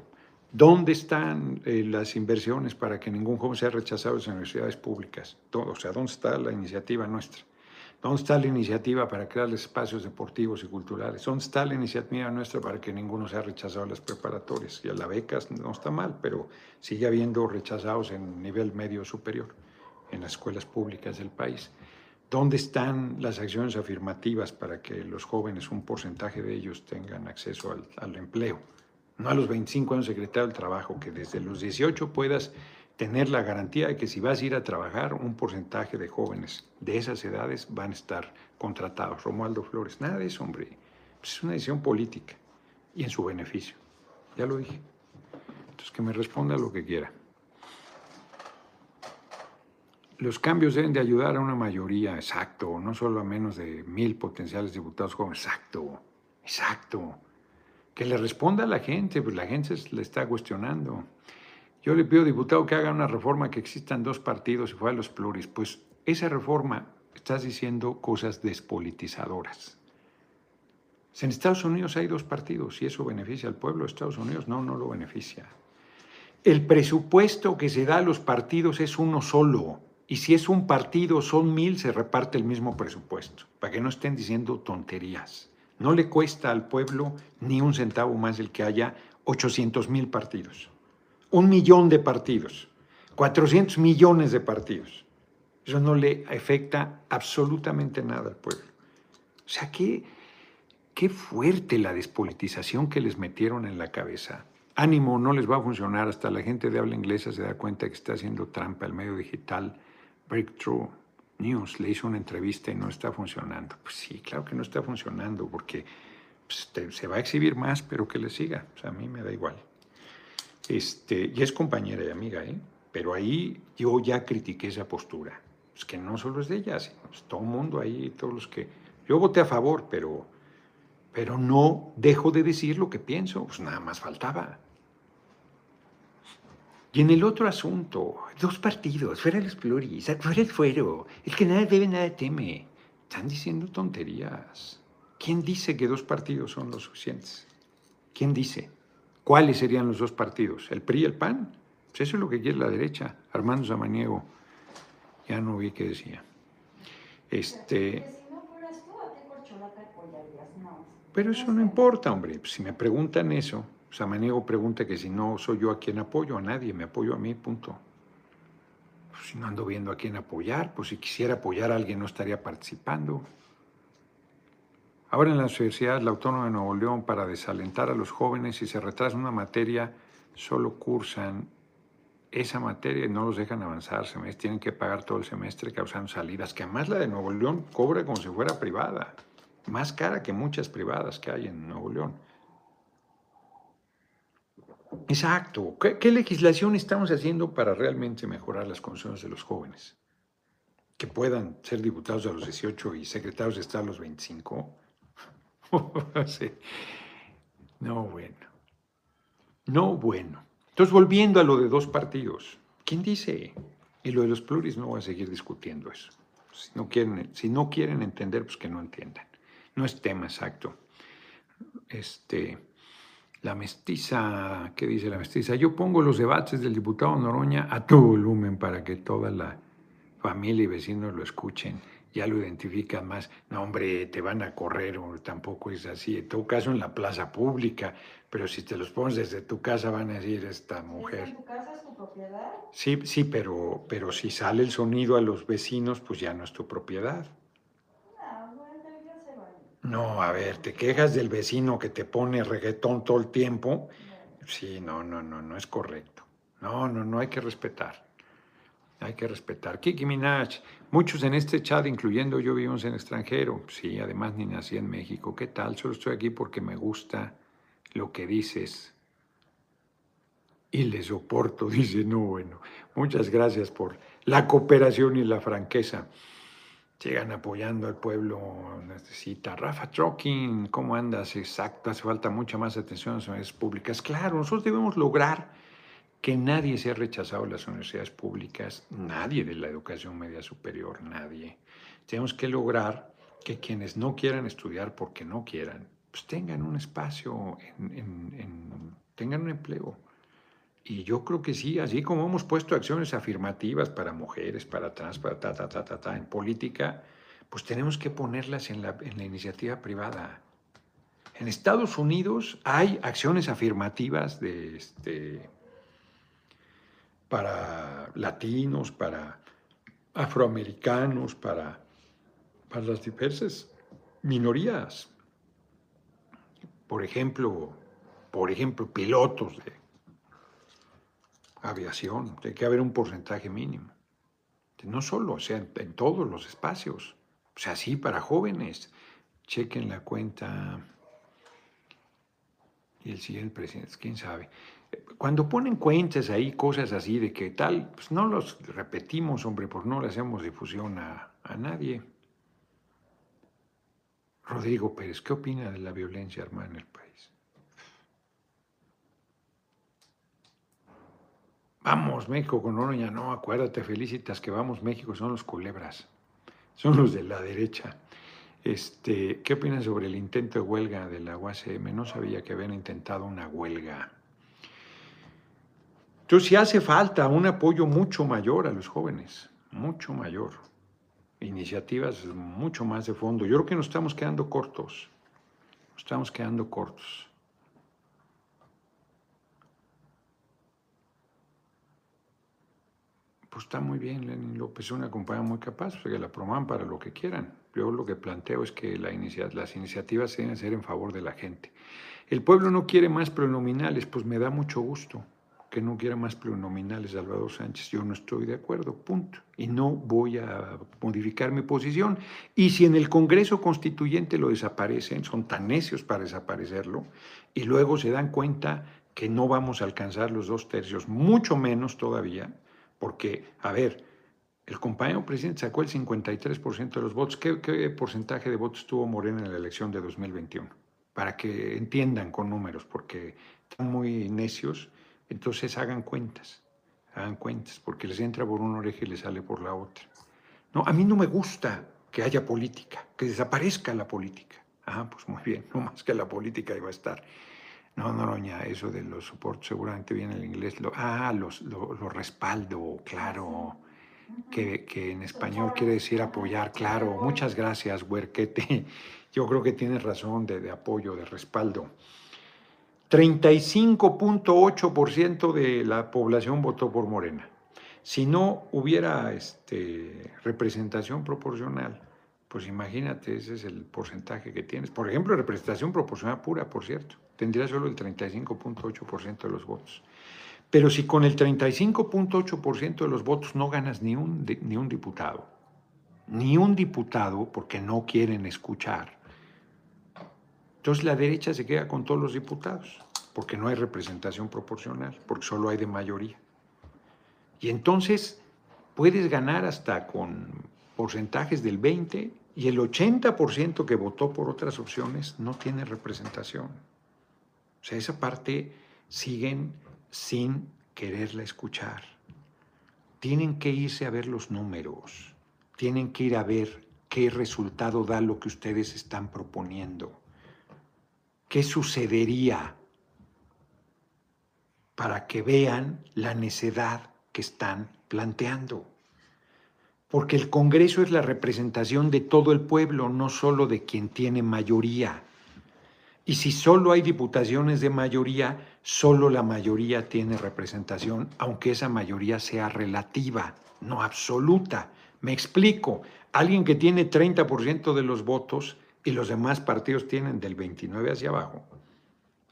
¿Dónde están eh, las inversiones para que ningún joven sea rechazado en las universidades públicas? o sea, ¿dónde está la iniciativa nuestra? ¿Dónde está la iniciativa para crear espacios deportivos y culturales? ¿Dónde está la iniciativa nuestra para que ninguno sea rechazado en las preparatorias? Y a las becas no está mal, pero sigue habiendo rechazados en nivel medio superior en las escuelas públicas del país. ¿Dónde están las acciones afirmativas para que los jóvenes, un porcentaje de ellos, tengan acceso al empleo? No a los 25 años secretario del trabajo, que desde los 18 puedas tener la garantía de que si vas a ir a trabajar, un porcentaje de jóvenes de esas edades van a estar contratados. Romualdo Flores, nada de eso, hombre. Pues es una decisión política y en su beneficio. Ya lo dije. Entonces que me responda lo que quiera. los cambios deben de ayudar a una mayoría, exacto, no solo a menos de mil potenciales diputados jóvenes, exacto, exacto. Que le responda a la gente, pues la gente le está cuestionando. Yo le pido, diputado, que haga una reforma que existan dos partidos y fuera los pluris. Pues esa reforma estás diciendo cosas despolitizadoras. En Estados Unidos hay dos partidos y eso beneficia al pueblo de Estados Unidos. No, no lo beneficia. El presupuesto que se da a los partidos es uno solo. Y si es un partido, son mil, se reparte el mismo presupuesto. Para que no estén diciendo tonterías. No le cuesta al pueblo ni un centavo más el que haya 800 mil partidos. Un millón de partidos. 400 millones de partidos. Eso no le afecta absolutamente nada al pueblo. O sea, qué, qué fuerte la despolitización que les metieron en la cabeza. Ánimo, no les va a funcionar. Hasta la gente de habla inglesa se da cuenta que está haciendo trampa el medio digital. Breakthrough News le hizo una entrevista y no está funcionando. Pues sí, claro que no está funcionando porque pues, se va a exhibir más, pero que le siga. Sea, a mí me da igual. Este, y es compañera y amiga, ¿eh? pero ahí yo ya critiqué esa postura que no solo es de ella, sino pues, todo el mundo ahí, todos los que... Yo voté a favor, pero, pero no dejo de decir lo que pienso, pues nada más faltaba. Y en el otro asunto, dos partidos, fuera los pluris, fuera el fuero, el que nada debe, nada teme. Están diciendo tonterías. ¿Quién dice que dos partidos son los suficientes? ¿Quién dice? ¿Cuáles serían los dos partidos? ¿El PRI y el PAN? Pues eso es lo que quiere la derecha, Armando Samaniego ya no vi qué decía. Este, pero eso no importa, hombre. Si me preguntan eso, Samaniego pregunta que si no soy yo a quien apoyo, a nadie, me apoyo a mí, punto. Pues si no ando viendo a quién apoyar, pues si quisiera apoyar a alguien no estaría participando. Ahora en la Universidad la Autónoma de Nuevo León, para desalentar a los jóvenes, si se retrasa una materia, solo cursan esa materia y no los dejan avanzar, tienen que pagar todo el semestre causando salidas, que además la de Nuevo León cobra como si fuera privada, más cara que muchas privadas que hay en Nuevo León. Exacto. ¿Qué, legislación estamos haciendo para realmente mejorar las condiciones de los jóvenes? Que puedan ser diputados a los 18 y secretarios de Estado a los 25. No, bueno. No, bueno. Entonces, volviendo a lo de dos partidos, ¿quién dice? Y lo de los pluris no voy a seguir discutiendo eso. Si no quieren, si no quieren entender, pues que no entiendan. No es tema exacto. Este, la mestiza, ¿qué dice la mestiza? Yo pongo los debates del diputado Noroña a todo volumen para que toda la familia y vecinos lo escuchen ya lo identifican más. No, hombre, te van a correr, o tampoco es así. En todo caso, en la plaza pública, pero si te los pones desde tu casa, van a decir esta mujer. ¿En tu casa es tu propiedad? Sí, sí, pero, pero si sale el sonido a los vecinos, pues ya no es tu propiedad. No, a ver, te quejas del vecino que te pone reggaetón todo el tiempo. Sí, no, no, no, no es correcto. No, no, no hay que respetar. Hay que respetar. Kiki Minaj, muchos en este chat, incluyendo yo, vivimos en extranjero. Sí, además ni nací en México. ¿Qué tal? Solo estoy aquí porque me gusta lo que dices. Y le soporto, dice, no, bueno. Muchas gracias por la cooperación y la franqueza. Llegan apoyando al pueblo, necesita. Rafa Trucking, ¿cómo andas? Exacto, hace falta mucha más atención a las universidades públicas. Claro, nosotros debemos lograr que nadie se ha rechazado las universidades públicas, nadie de la educación media superior, nadie. Tenemos que lograr que quienes no quieran estudiar porque no quieran, pues tengan un espacio, tengan un empleo. Y yo creo que sí, así como hemos puesto acciones afirmativas para mujeres, para trans, para ta, ta, ta, ta, ta, en política, pues tenemos que ponerlas en la, en la iniciativa privada. En Estados Unidos hay acciones afirmativas de, este, para latinos, para afroamericanos, para, para las diversas minorías. Por ejemplo, por ejemplo, pilotos de aviación, tiene que haber un porcentaje mínimo. No solo, o sea, en, todos los espacios. O sea, sí, para jóvenes. Chequen la cuenta. Y el siguiente presidente, quién sabe. Cuando ponen cuentas ahí, cosas así de que tal, pues no los repetimos, hombre, pues no le hacemos difusión a, a nadie. Rodrigo Pérez, ¿qué opina de la violencia armada en el país? Vamos, México con Oroña, no, acuérdate, felicitas que vamos, México son los culebras, son los de la derecha. Este, ¿Qué opinan sobre el intento de huelga de la UACM? No sabía que habían intentado una huelga. Entonces, si hace falta un apoyo mucho mayor a los jóvenes, mucho mayor. Iniciativas mucho más de fondo. Yo creo que nos estamos quedando cortos. Nos estamos quedando cortos. Pues está muy bien, Lenin López, es una compañía muy capaz, que la promuevan para lo que quieran. Yo lo que planteo es que las iniciativas deben ser en favor de la gente. El pueblo no quiere más plurinominales, pues me da mucho gusto que no quiera más plurinominales Salvador Sánchez. Yo no estoy de acuerdo, punto. Y no voy a modificar mi posición. Y si en el Congreso Constituyente lo desaparecen, son tan necios para desaparecerlo, y luego se dan cuenta que no vamos a alcanzar los dos tercios, mucho menos todavía, porque, a ver, el compañero presidente sacó el 53% de los votos. ¿Qué, porcentaje de votos tuvo Morena en la elección de 2021? Para que entiendan con números, porque están muy necios. Entonces hagan cuentas, hagan cuentas, porque les entra por una oreja y les sale por la otra. No, a mí no me gusta que haya política, que desaparezca la política. Ah, pues muy bien, no más que la política iba a estar. No, no, doña, eso de los soportes seguramente viene el inglés. Lo, ah, los, lo, respaldo, claro que, en español quiere decir apoyar, claro. Muchas gracias, Huerquete. Yo creo que tienes razón de, de apoyo, de respaldo. 35.8% de la población votó por Morena. Si no hubiera este, representación proporcional, pues imagínate, ese es el porcentaje que tienes. Por ejemplo, representación proporcional pura, por cierto, tendría solo el 35.8% de los votos. Pero si con el 35.8% de los votos no ganas ni un, ni un diputado, ni un diputado porque no quieren escuchar, entonces la derecha se queda con todos los diputados, porque no hay representación proporcional, porque solo hay de mayoría. Y entonces puedes ganar hasta con porcentajes del 20 y el 80% que votó por otras opciones no tiene representación. O sea, esa parte siguen sin quererla escuchar. Tienen que irse a ver los números, tienen que ir a ver qué resultado da lo que ustedes están proponiendo. ¿Qué sucedería para que vean la necedad que están planteando? Porque el Congreso es la representación de todo el pueblo, no solo de quien tiene mayoría. Y si solo hay diputaciones de mayoría, solo la mayoría tiene representación, aunque esa mayoría sea relativa, no absoluta. Me explico, alguien que tiene 30% de los votos y los demás partidos tienen del 29 hacia abajo,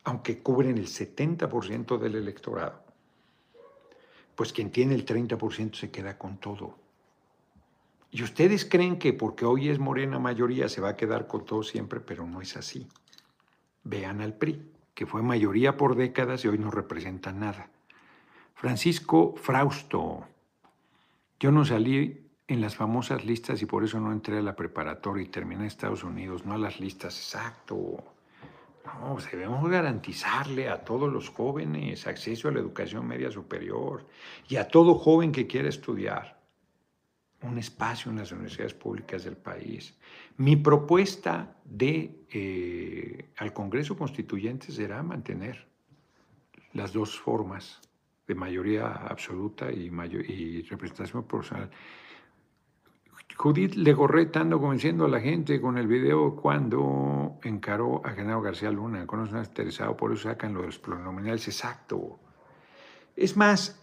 aunque cubren el 70% del electorado, pues quien tiene el 30% se queda con todo. Y ustedes creen que porque hoy es morena mayoría se va a quedar con todo siempre, pero no es así. Vean al PRI, que fue mayoría por décadas y hoy no representa nada. Francisco Frausto. Yo no salí en las famosas listas y por eso no entré a la preparatoria y terminé en Estados Unidos, no a las listas, exacto. No, debemos garantizarle a todos los jóvenes acceso a la educación media superior y a todo joven que quiera estudiar un espacio en las universidades públicas del país. Mi propuesta de, eh, al Congreso Constituyente será mantener las dos formas de mayoría absoluta y, representación proporcional. Judith Legorreta ando convenciendo a la gente con el video cuando encaró a Genaro García Luna. No están interesado, por eso sacan los plurinominales. Exacto. Es más,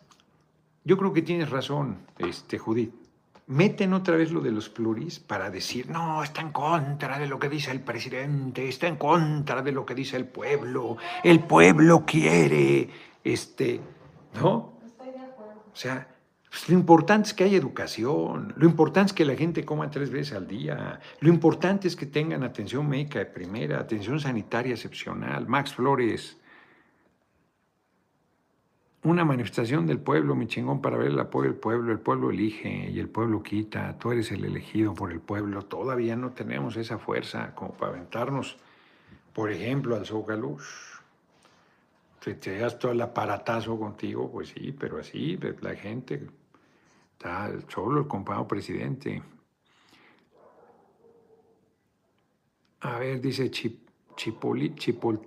yo creo que tienes razón, este, Judith meten otra vez lo de los pluris para decir, no, está en contra de lo que dice el presidente, está en contra de lo que dice el pueblo, el pueblo quiere, este, ¿no? Estoy de acuerdo. O sea, pues, lo importante es que haya educación, lo importante es que la gente coma tres veces al día, lo importante es que tengan atención médica de primera, atención sanitaria excepcional. Max Flores, una manifestación del pueblo, mi chingón, para ver el apoyo del pueblo. El pueblo elige y el pueblo quita. Tú eres el elegido por el pueblo. Todavía no tenemos esa fuerza como para aventarnos, por ejemplo, al Zócalo. Te das todo el aparatazo contigo, pues sí, pero así, la gente, está solo el compañero presidente. A ver, dice Chip, Chipoli, Chipol,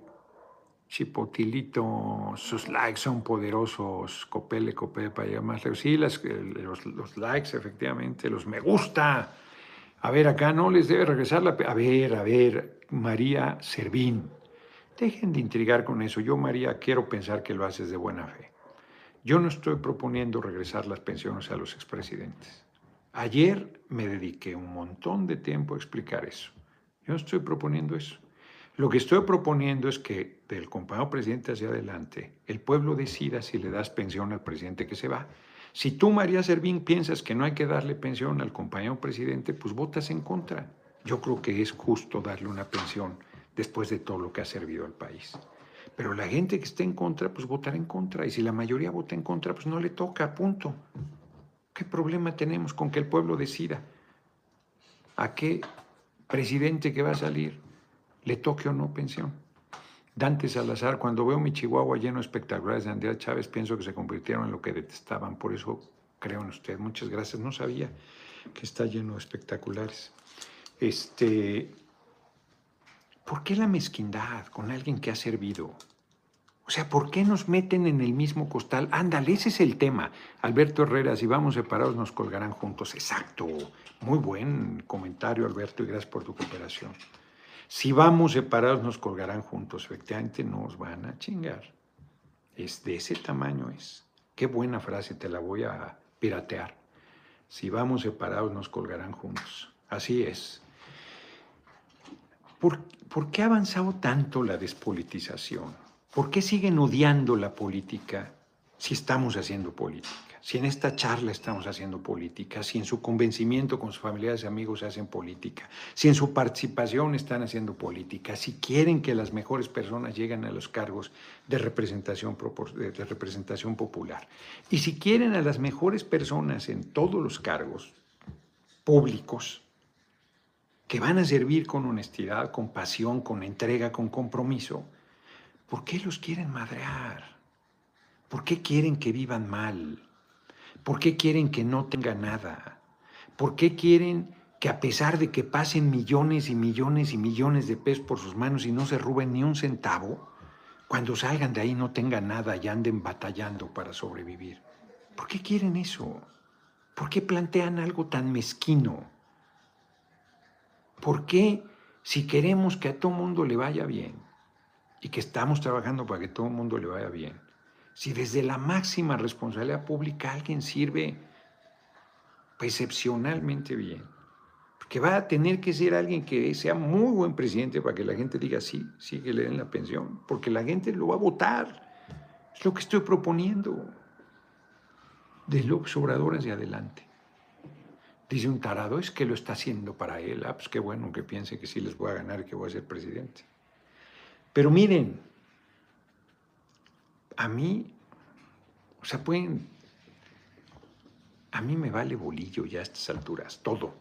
Chipotilito, sus likes son poderosos, copele, copele para llegar más lejos. Sí, los, los, likes, efectivamente, los me gusta. A ver, acá no les debe regresar la... A ver, a ver, María Servín. Dejen de intrigar con eso. Yo, María, quiero pensar que lo haces de buena fe. Yo no estoy proponiendo regresar las pensiones a los expresidentes. Ayer me dediqué un montón de tiempo a explicar eso. Yo no estoy proponiendo eso. Lo que estoy proponiendo es que del compañero presidente hacia adelante, el pueblo decida si le das pensión al presidente que se va. Si tú, María Servín, piensas que no hay que darle pensión al compañero presidente, pues votas en contra. Yo creo que es justo darle una pensión después de todo lo que ha servido al país. Pero la gente que esté en contra, pues votará en contra. Y si la mayoría vota en contra, pues no le toca, punto. ¿Qué problema tenemos con que el pueblo decida a qué presidente que va a salir le toque o no pensión? Dante Salazar, cuando veo mi Chihuahua lleno de espectaculares de Andrea Chávez, pienso que se convirtieron en lo que detestaban. Por eso creo en usted. Muchas gracias. No sabía que está lleno de espectaculares. Este, ¿Por qué la mezquindad con alguien que ha servido? O sea, ¿por qué nos meten en el mismo costal? Ándale, ese es el tema. Alberto Herrera, si vamos separados nos colgarán juntos. Exacto. Muy buen comentario, Alberto, y gracias por tu cooperación. Si vamos separados nos colgarán juntos. Efectivamente, nos van a chingar. Es de ese tamaño es. Qué buena frase, te la voy a piratear. Si vamos separados nos colgarán juntos. Así es. ¿Por, qué ha avanzado tanto la despolitización? ¿Por qué siguen odiando la política si estamos haciendo política? Si en esta charla estamos haciendo política, si en su convencimiento con sus familiares y amigos hacen política, si en su participación están haciendo política, si quieren que las mejores personas lleguen a los cargos de representación, de representación popular, y si quieren a las mejores personas en todos los cargos públicos, que van a servir con honestidad, con pasión, con entrega, con compromiso, ¿por qué los quieren madrear? ¿Por qué quieren que vivan mal? ¿Por qué quieren que no tengan nada? ¿Por qué quieren que a pesar de que pasen millones y millones y millones de pesos por sus manos y no se roben ni un centavo, cuando salgan de ahí no tengan nada y anden batallando para sobrevivir? ¿Por qué quieren eso? ¿Por qué plantean algo tan mezquino? ¿Por qué si queremos que a todo mundo le vaya bien y que estamos trabajando para que todo el mundo le vaya bien, si desde la máxima responsabilidad pública alguien sirve excepcionalmente bien, porque va a tener que ser alguien que sea muy buen presidente para que la gente diga sí, sí que le den la pensión, porque la gente lo va a votar. Es lo que estoy proponiendo. De López Obrador hacia adelante. Dice un tarado, es que lo está haciendo para él. Ah, pues qué bueno que piense que sí les voy a ganar que voy a ser presidente. Pero miren, a mí, o sea, pueden, a mí me vale bolillo ya a estas alturas, todo.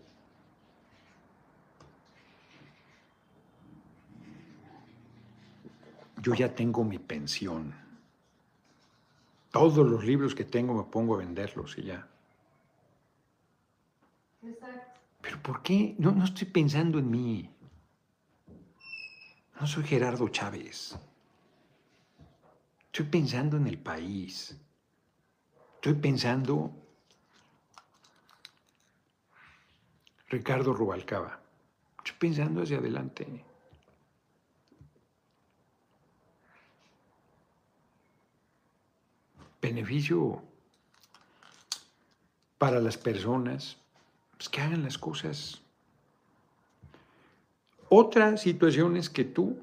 Yo ya tengo mi pensión. Todos los libros que tengo me pongo a venderlos y ya. Pero ¿por qué? No, no estoy pensando en mí. No soy Gerardo Chávez. Estoy pensando en el país. Estoy pensando Ricardo Rubalcaba. Estoy pensando hacia adelante. Beneficio para las personas, pues que hagan las cosas. Otra situación es que tú,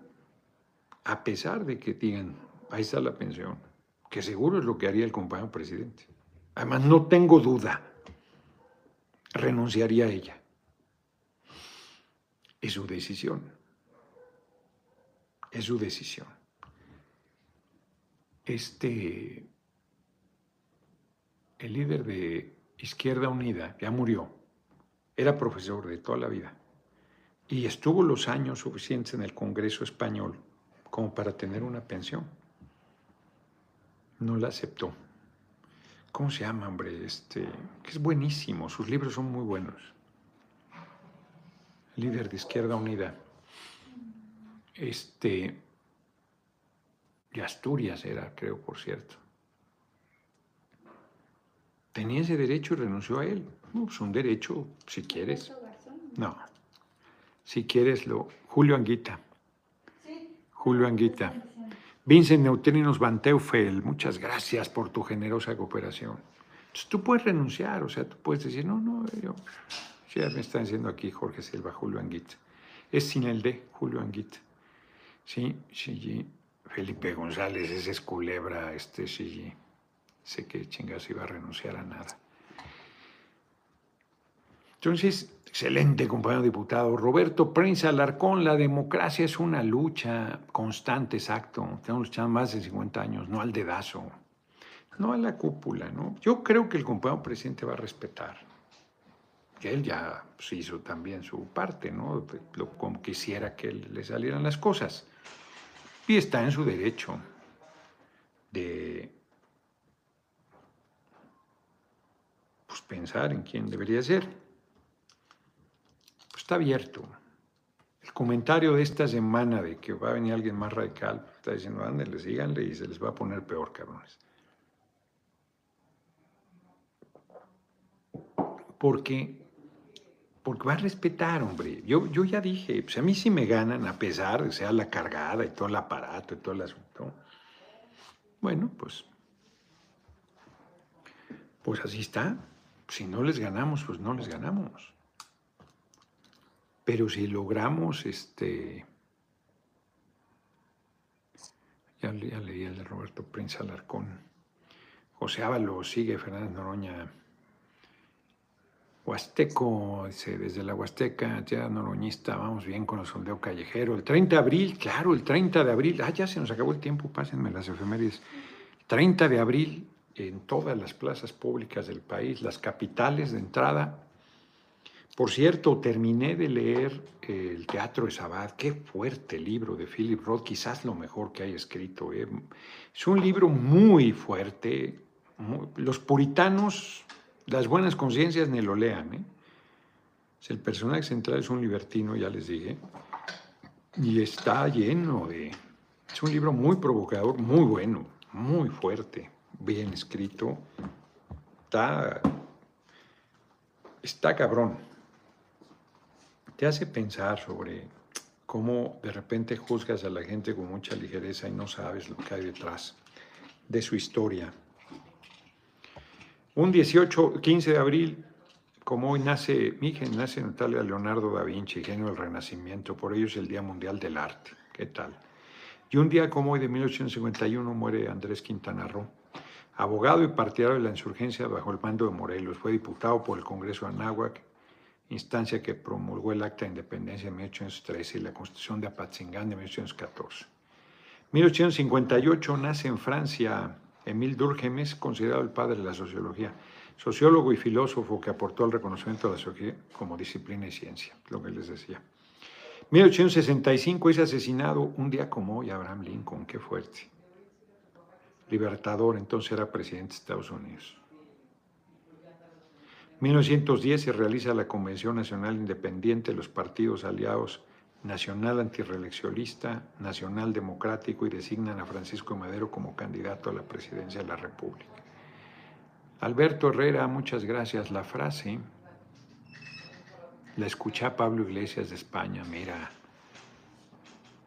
a pesar de que digan, ahí está la pensión, que seguro es lo que haría el compañero presidente. Además, no tengo duda, renunciaría a ella. Es su decisión. Es su decisión. Este, el líder de Izquierda Unida, ya murió, era profesor de toda la vida y estuvo los años suficientes en el Congreso español como para tener una pensión. No la aceptó. ¿Cómo se llama, hombre? Este, que es buenísimo, sus libros son muy buenos. Líder de Izquierda Unida. Este, de Asturias era, creo, por cierto. Tenía ese derecho y renunció a él. Es pues un derecho, si quieres. No. Si quieres, lo. Julio Anguita. Julio Anguita. Vincent Neutrinos Van Teufel, muchas gracias por tu generosa cooperación. Entonces, tú puedes renunciar, o sea, tú puedes decir, no, no, yo, ya me están diciendo aquí Jorge Silva, Julio Anguita. Es sin el D, Julio Anguita. Sí, sí, Felipe González, ese es culebra, este sí, sé que chingas iba a renunciar a nada. Entonces, excelente compañero diputado. Roberto Prensa Alarcón, la democracia es una lucha constante, exacto. Tenemos luchado más de 50 años, no al dedazo, no a la cúpula, ¿no? Yo creo que el compañero presidente va a respetar. Que él ya pues, hizo también su parte, ¿no? Lo, como quisiera que le salieran las cosas. Y está en su derecho de pues, pensar en quién debería ser está abierto. El comentario de esta semana de que va a venir alguien más radical, está diciendo, ándenle, síganle y se les va a poner peor, cabrones. Porque, porque va a respetar, hombre. Yo, yo ya dije, pues a mí sí me ganan, a pesar de sea la cargada y todo el aparato y todo el asunto. Bueno, pues, pues así está. Si no les ganamos, pues no les ganamos. Pero si logramos, este, ya, leí el de Roberto Prince Alarcón, José Ábalos, sigue Fernández Noroña, Huasteco, dice, desde la Huasteca, ya noroñista, vamos bien con el sondeo callejero. El 30 de abril, claro, el 30 de abril, ah, ya se nos acabó el tiempo, pásenme las efemérides. 30 de abril, en todas las plazas públicas del país, las capitales de entrada, por cierto, terminé de leer El Teatro de Sabat. Qué fuerte libro de Philip Roth, quizás lo mejor que haya escrito. ¿eh? Es un libro muy fuerte. los puritanos, las buenas conciencias, ni lo lean. ¿eh? El personaje central es un libertino, ya les dije, y está lleno de... Es un libro muy provocador, muy bueno, muy fuerte, bien escrito. Está, está cabrón te hace pensar sobre cómo de repente juzgas a la gente con mucha ligereza y no sabes lo que hay detrás de su historia. Un 18, 15 de abril, como hoy nace, mi hija nace Natalia Leonardo da Vinci, genio del Renacimiento, por ello es el Día Mundial del Arte. ¿Qué tal? Y un día como hoy de 1851 muere Andrés Quintana Roo, abogado y partidario de la insurgencia bajo el mando de Morelos. Fue diputado por el Congreso de Anáhuac instancia que promulgó el Acta de Independencia de 1813 y la Constitución de Apatzingán de 1814. 1858 nace en Francia Émile Durkheim, considerado el padre de la sociología, sociólogo y filósofo que aportó el reconocimiento de la sociología como disciplina y ciencia, lo que les decía. 1865 es asesinado un día como hoy Abraham Lincoln, qué fuerte. Libertador, entonces era presidente de Estados Unidos. 1910 se realiza la Convención Nacional Independiente de los partidos aliados Nacional Antireeleccionista, Nacional Democrático y designan a Francisco Madero como candidato a la presidencia de la República. Alberto Herrera, muchas gracias. La frase la escuché a Pablo Iglesias de España. Mira,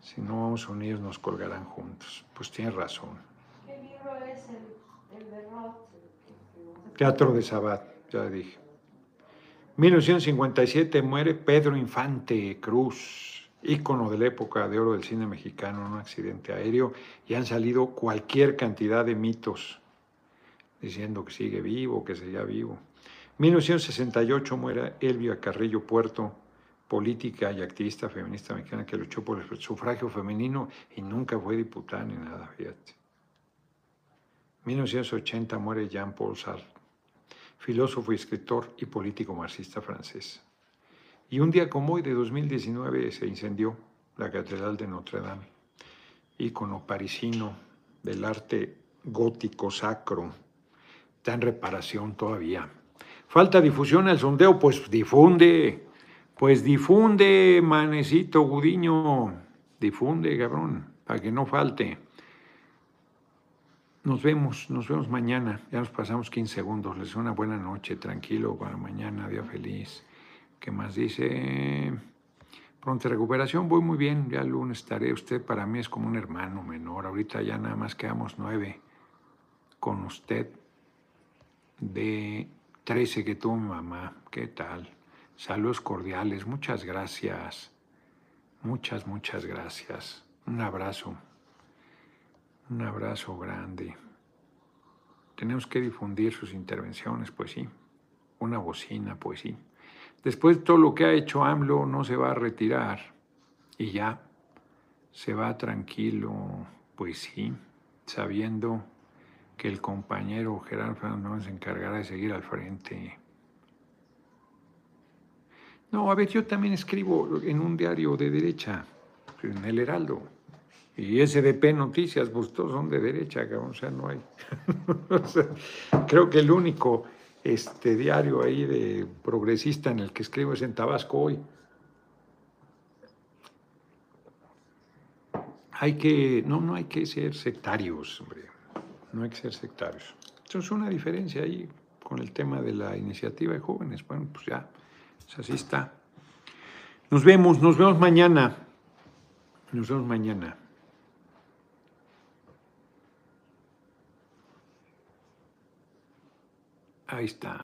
si no vamos unidos nos colgarán juntos. Pues tiene razón. ¿Qué libro es el, el de Roth? Teatro de Sabat ya dije. 1957 muere Pedro Infante Cruz, ícono de la época de oro del cine mexicano en un accidente aéreo, y han salido cualquier cantidad de mitos diciendo que sigue vivo, que seguía vivo. 1968 muere Elvia Carrillo Puerto, política y activista feminista mexicana que luchó por el sufragio femenino y nunca fue diputada ni nada, fíjate. 1980 muere Jean-Paul Sartre filósofo escritor y político marxista francés. Y un día como hoy de 2019 se incendió la Catedral de Notre Dame, ícono parisino del arte gótico sacro, está en reparación todavía. Falta difusión al sondeo, pues difunde, pues difunde, manecito Gudiño, difunde, cabrón, para que no falte. Nos vemos, nos vemos mañana. Ya nos pasamos 15 segundos. Les una buena noche, tranquilo, para mañana, día feliz. ¿Qué más dice? Pronta recuperación, voy muy bien. Ya el lunes estaré. Usted para mí es como un hermano menor. Ahorita ya nada más quedamos nueve con usted de 13 que tuvo mi mamá. ¿Qué tal? Saludos cordiales. Muchas gracias. Muchas, muchas gracias. Un abrazo. Un abrazo grande. Tenemos que difundir sus intervenciones, pues sí. Una bocina, pues sí. Después todo lo que ha hecho AMLO no se va a retirar y ya se va tranquilo, pues sí, sabiendo que el compañero Gerardo Fernández se encargará de seguir al frente. No, a ver, yo también escribo en un diario de derecha, en el Heraldo. Y SDP Noticias, pues todos son de derecha, o sea, no hay. creo que el único este, diario ahí de progresista en el que escribo es en Tabasco hoy. Hay que, no, no hay que ser sectarios, hombre, no hay que ser sectarios. Eso es una diferencia ahí con el tema de la iniciativa de jóvenes. Bueno, pues ya, pues así está. Nos vemos, nos vemos mañana. Nos vemos mañana. Ahí está.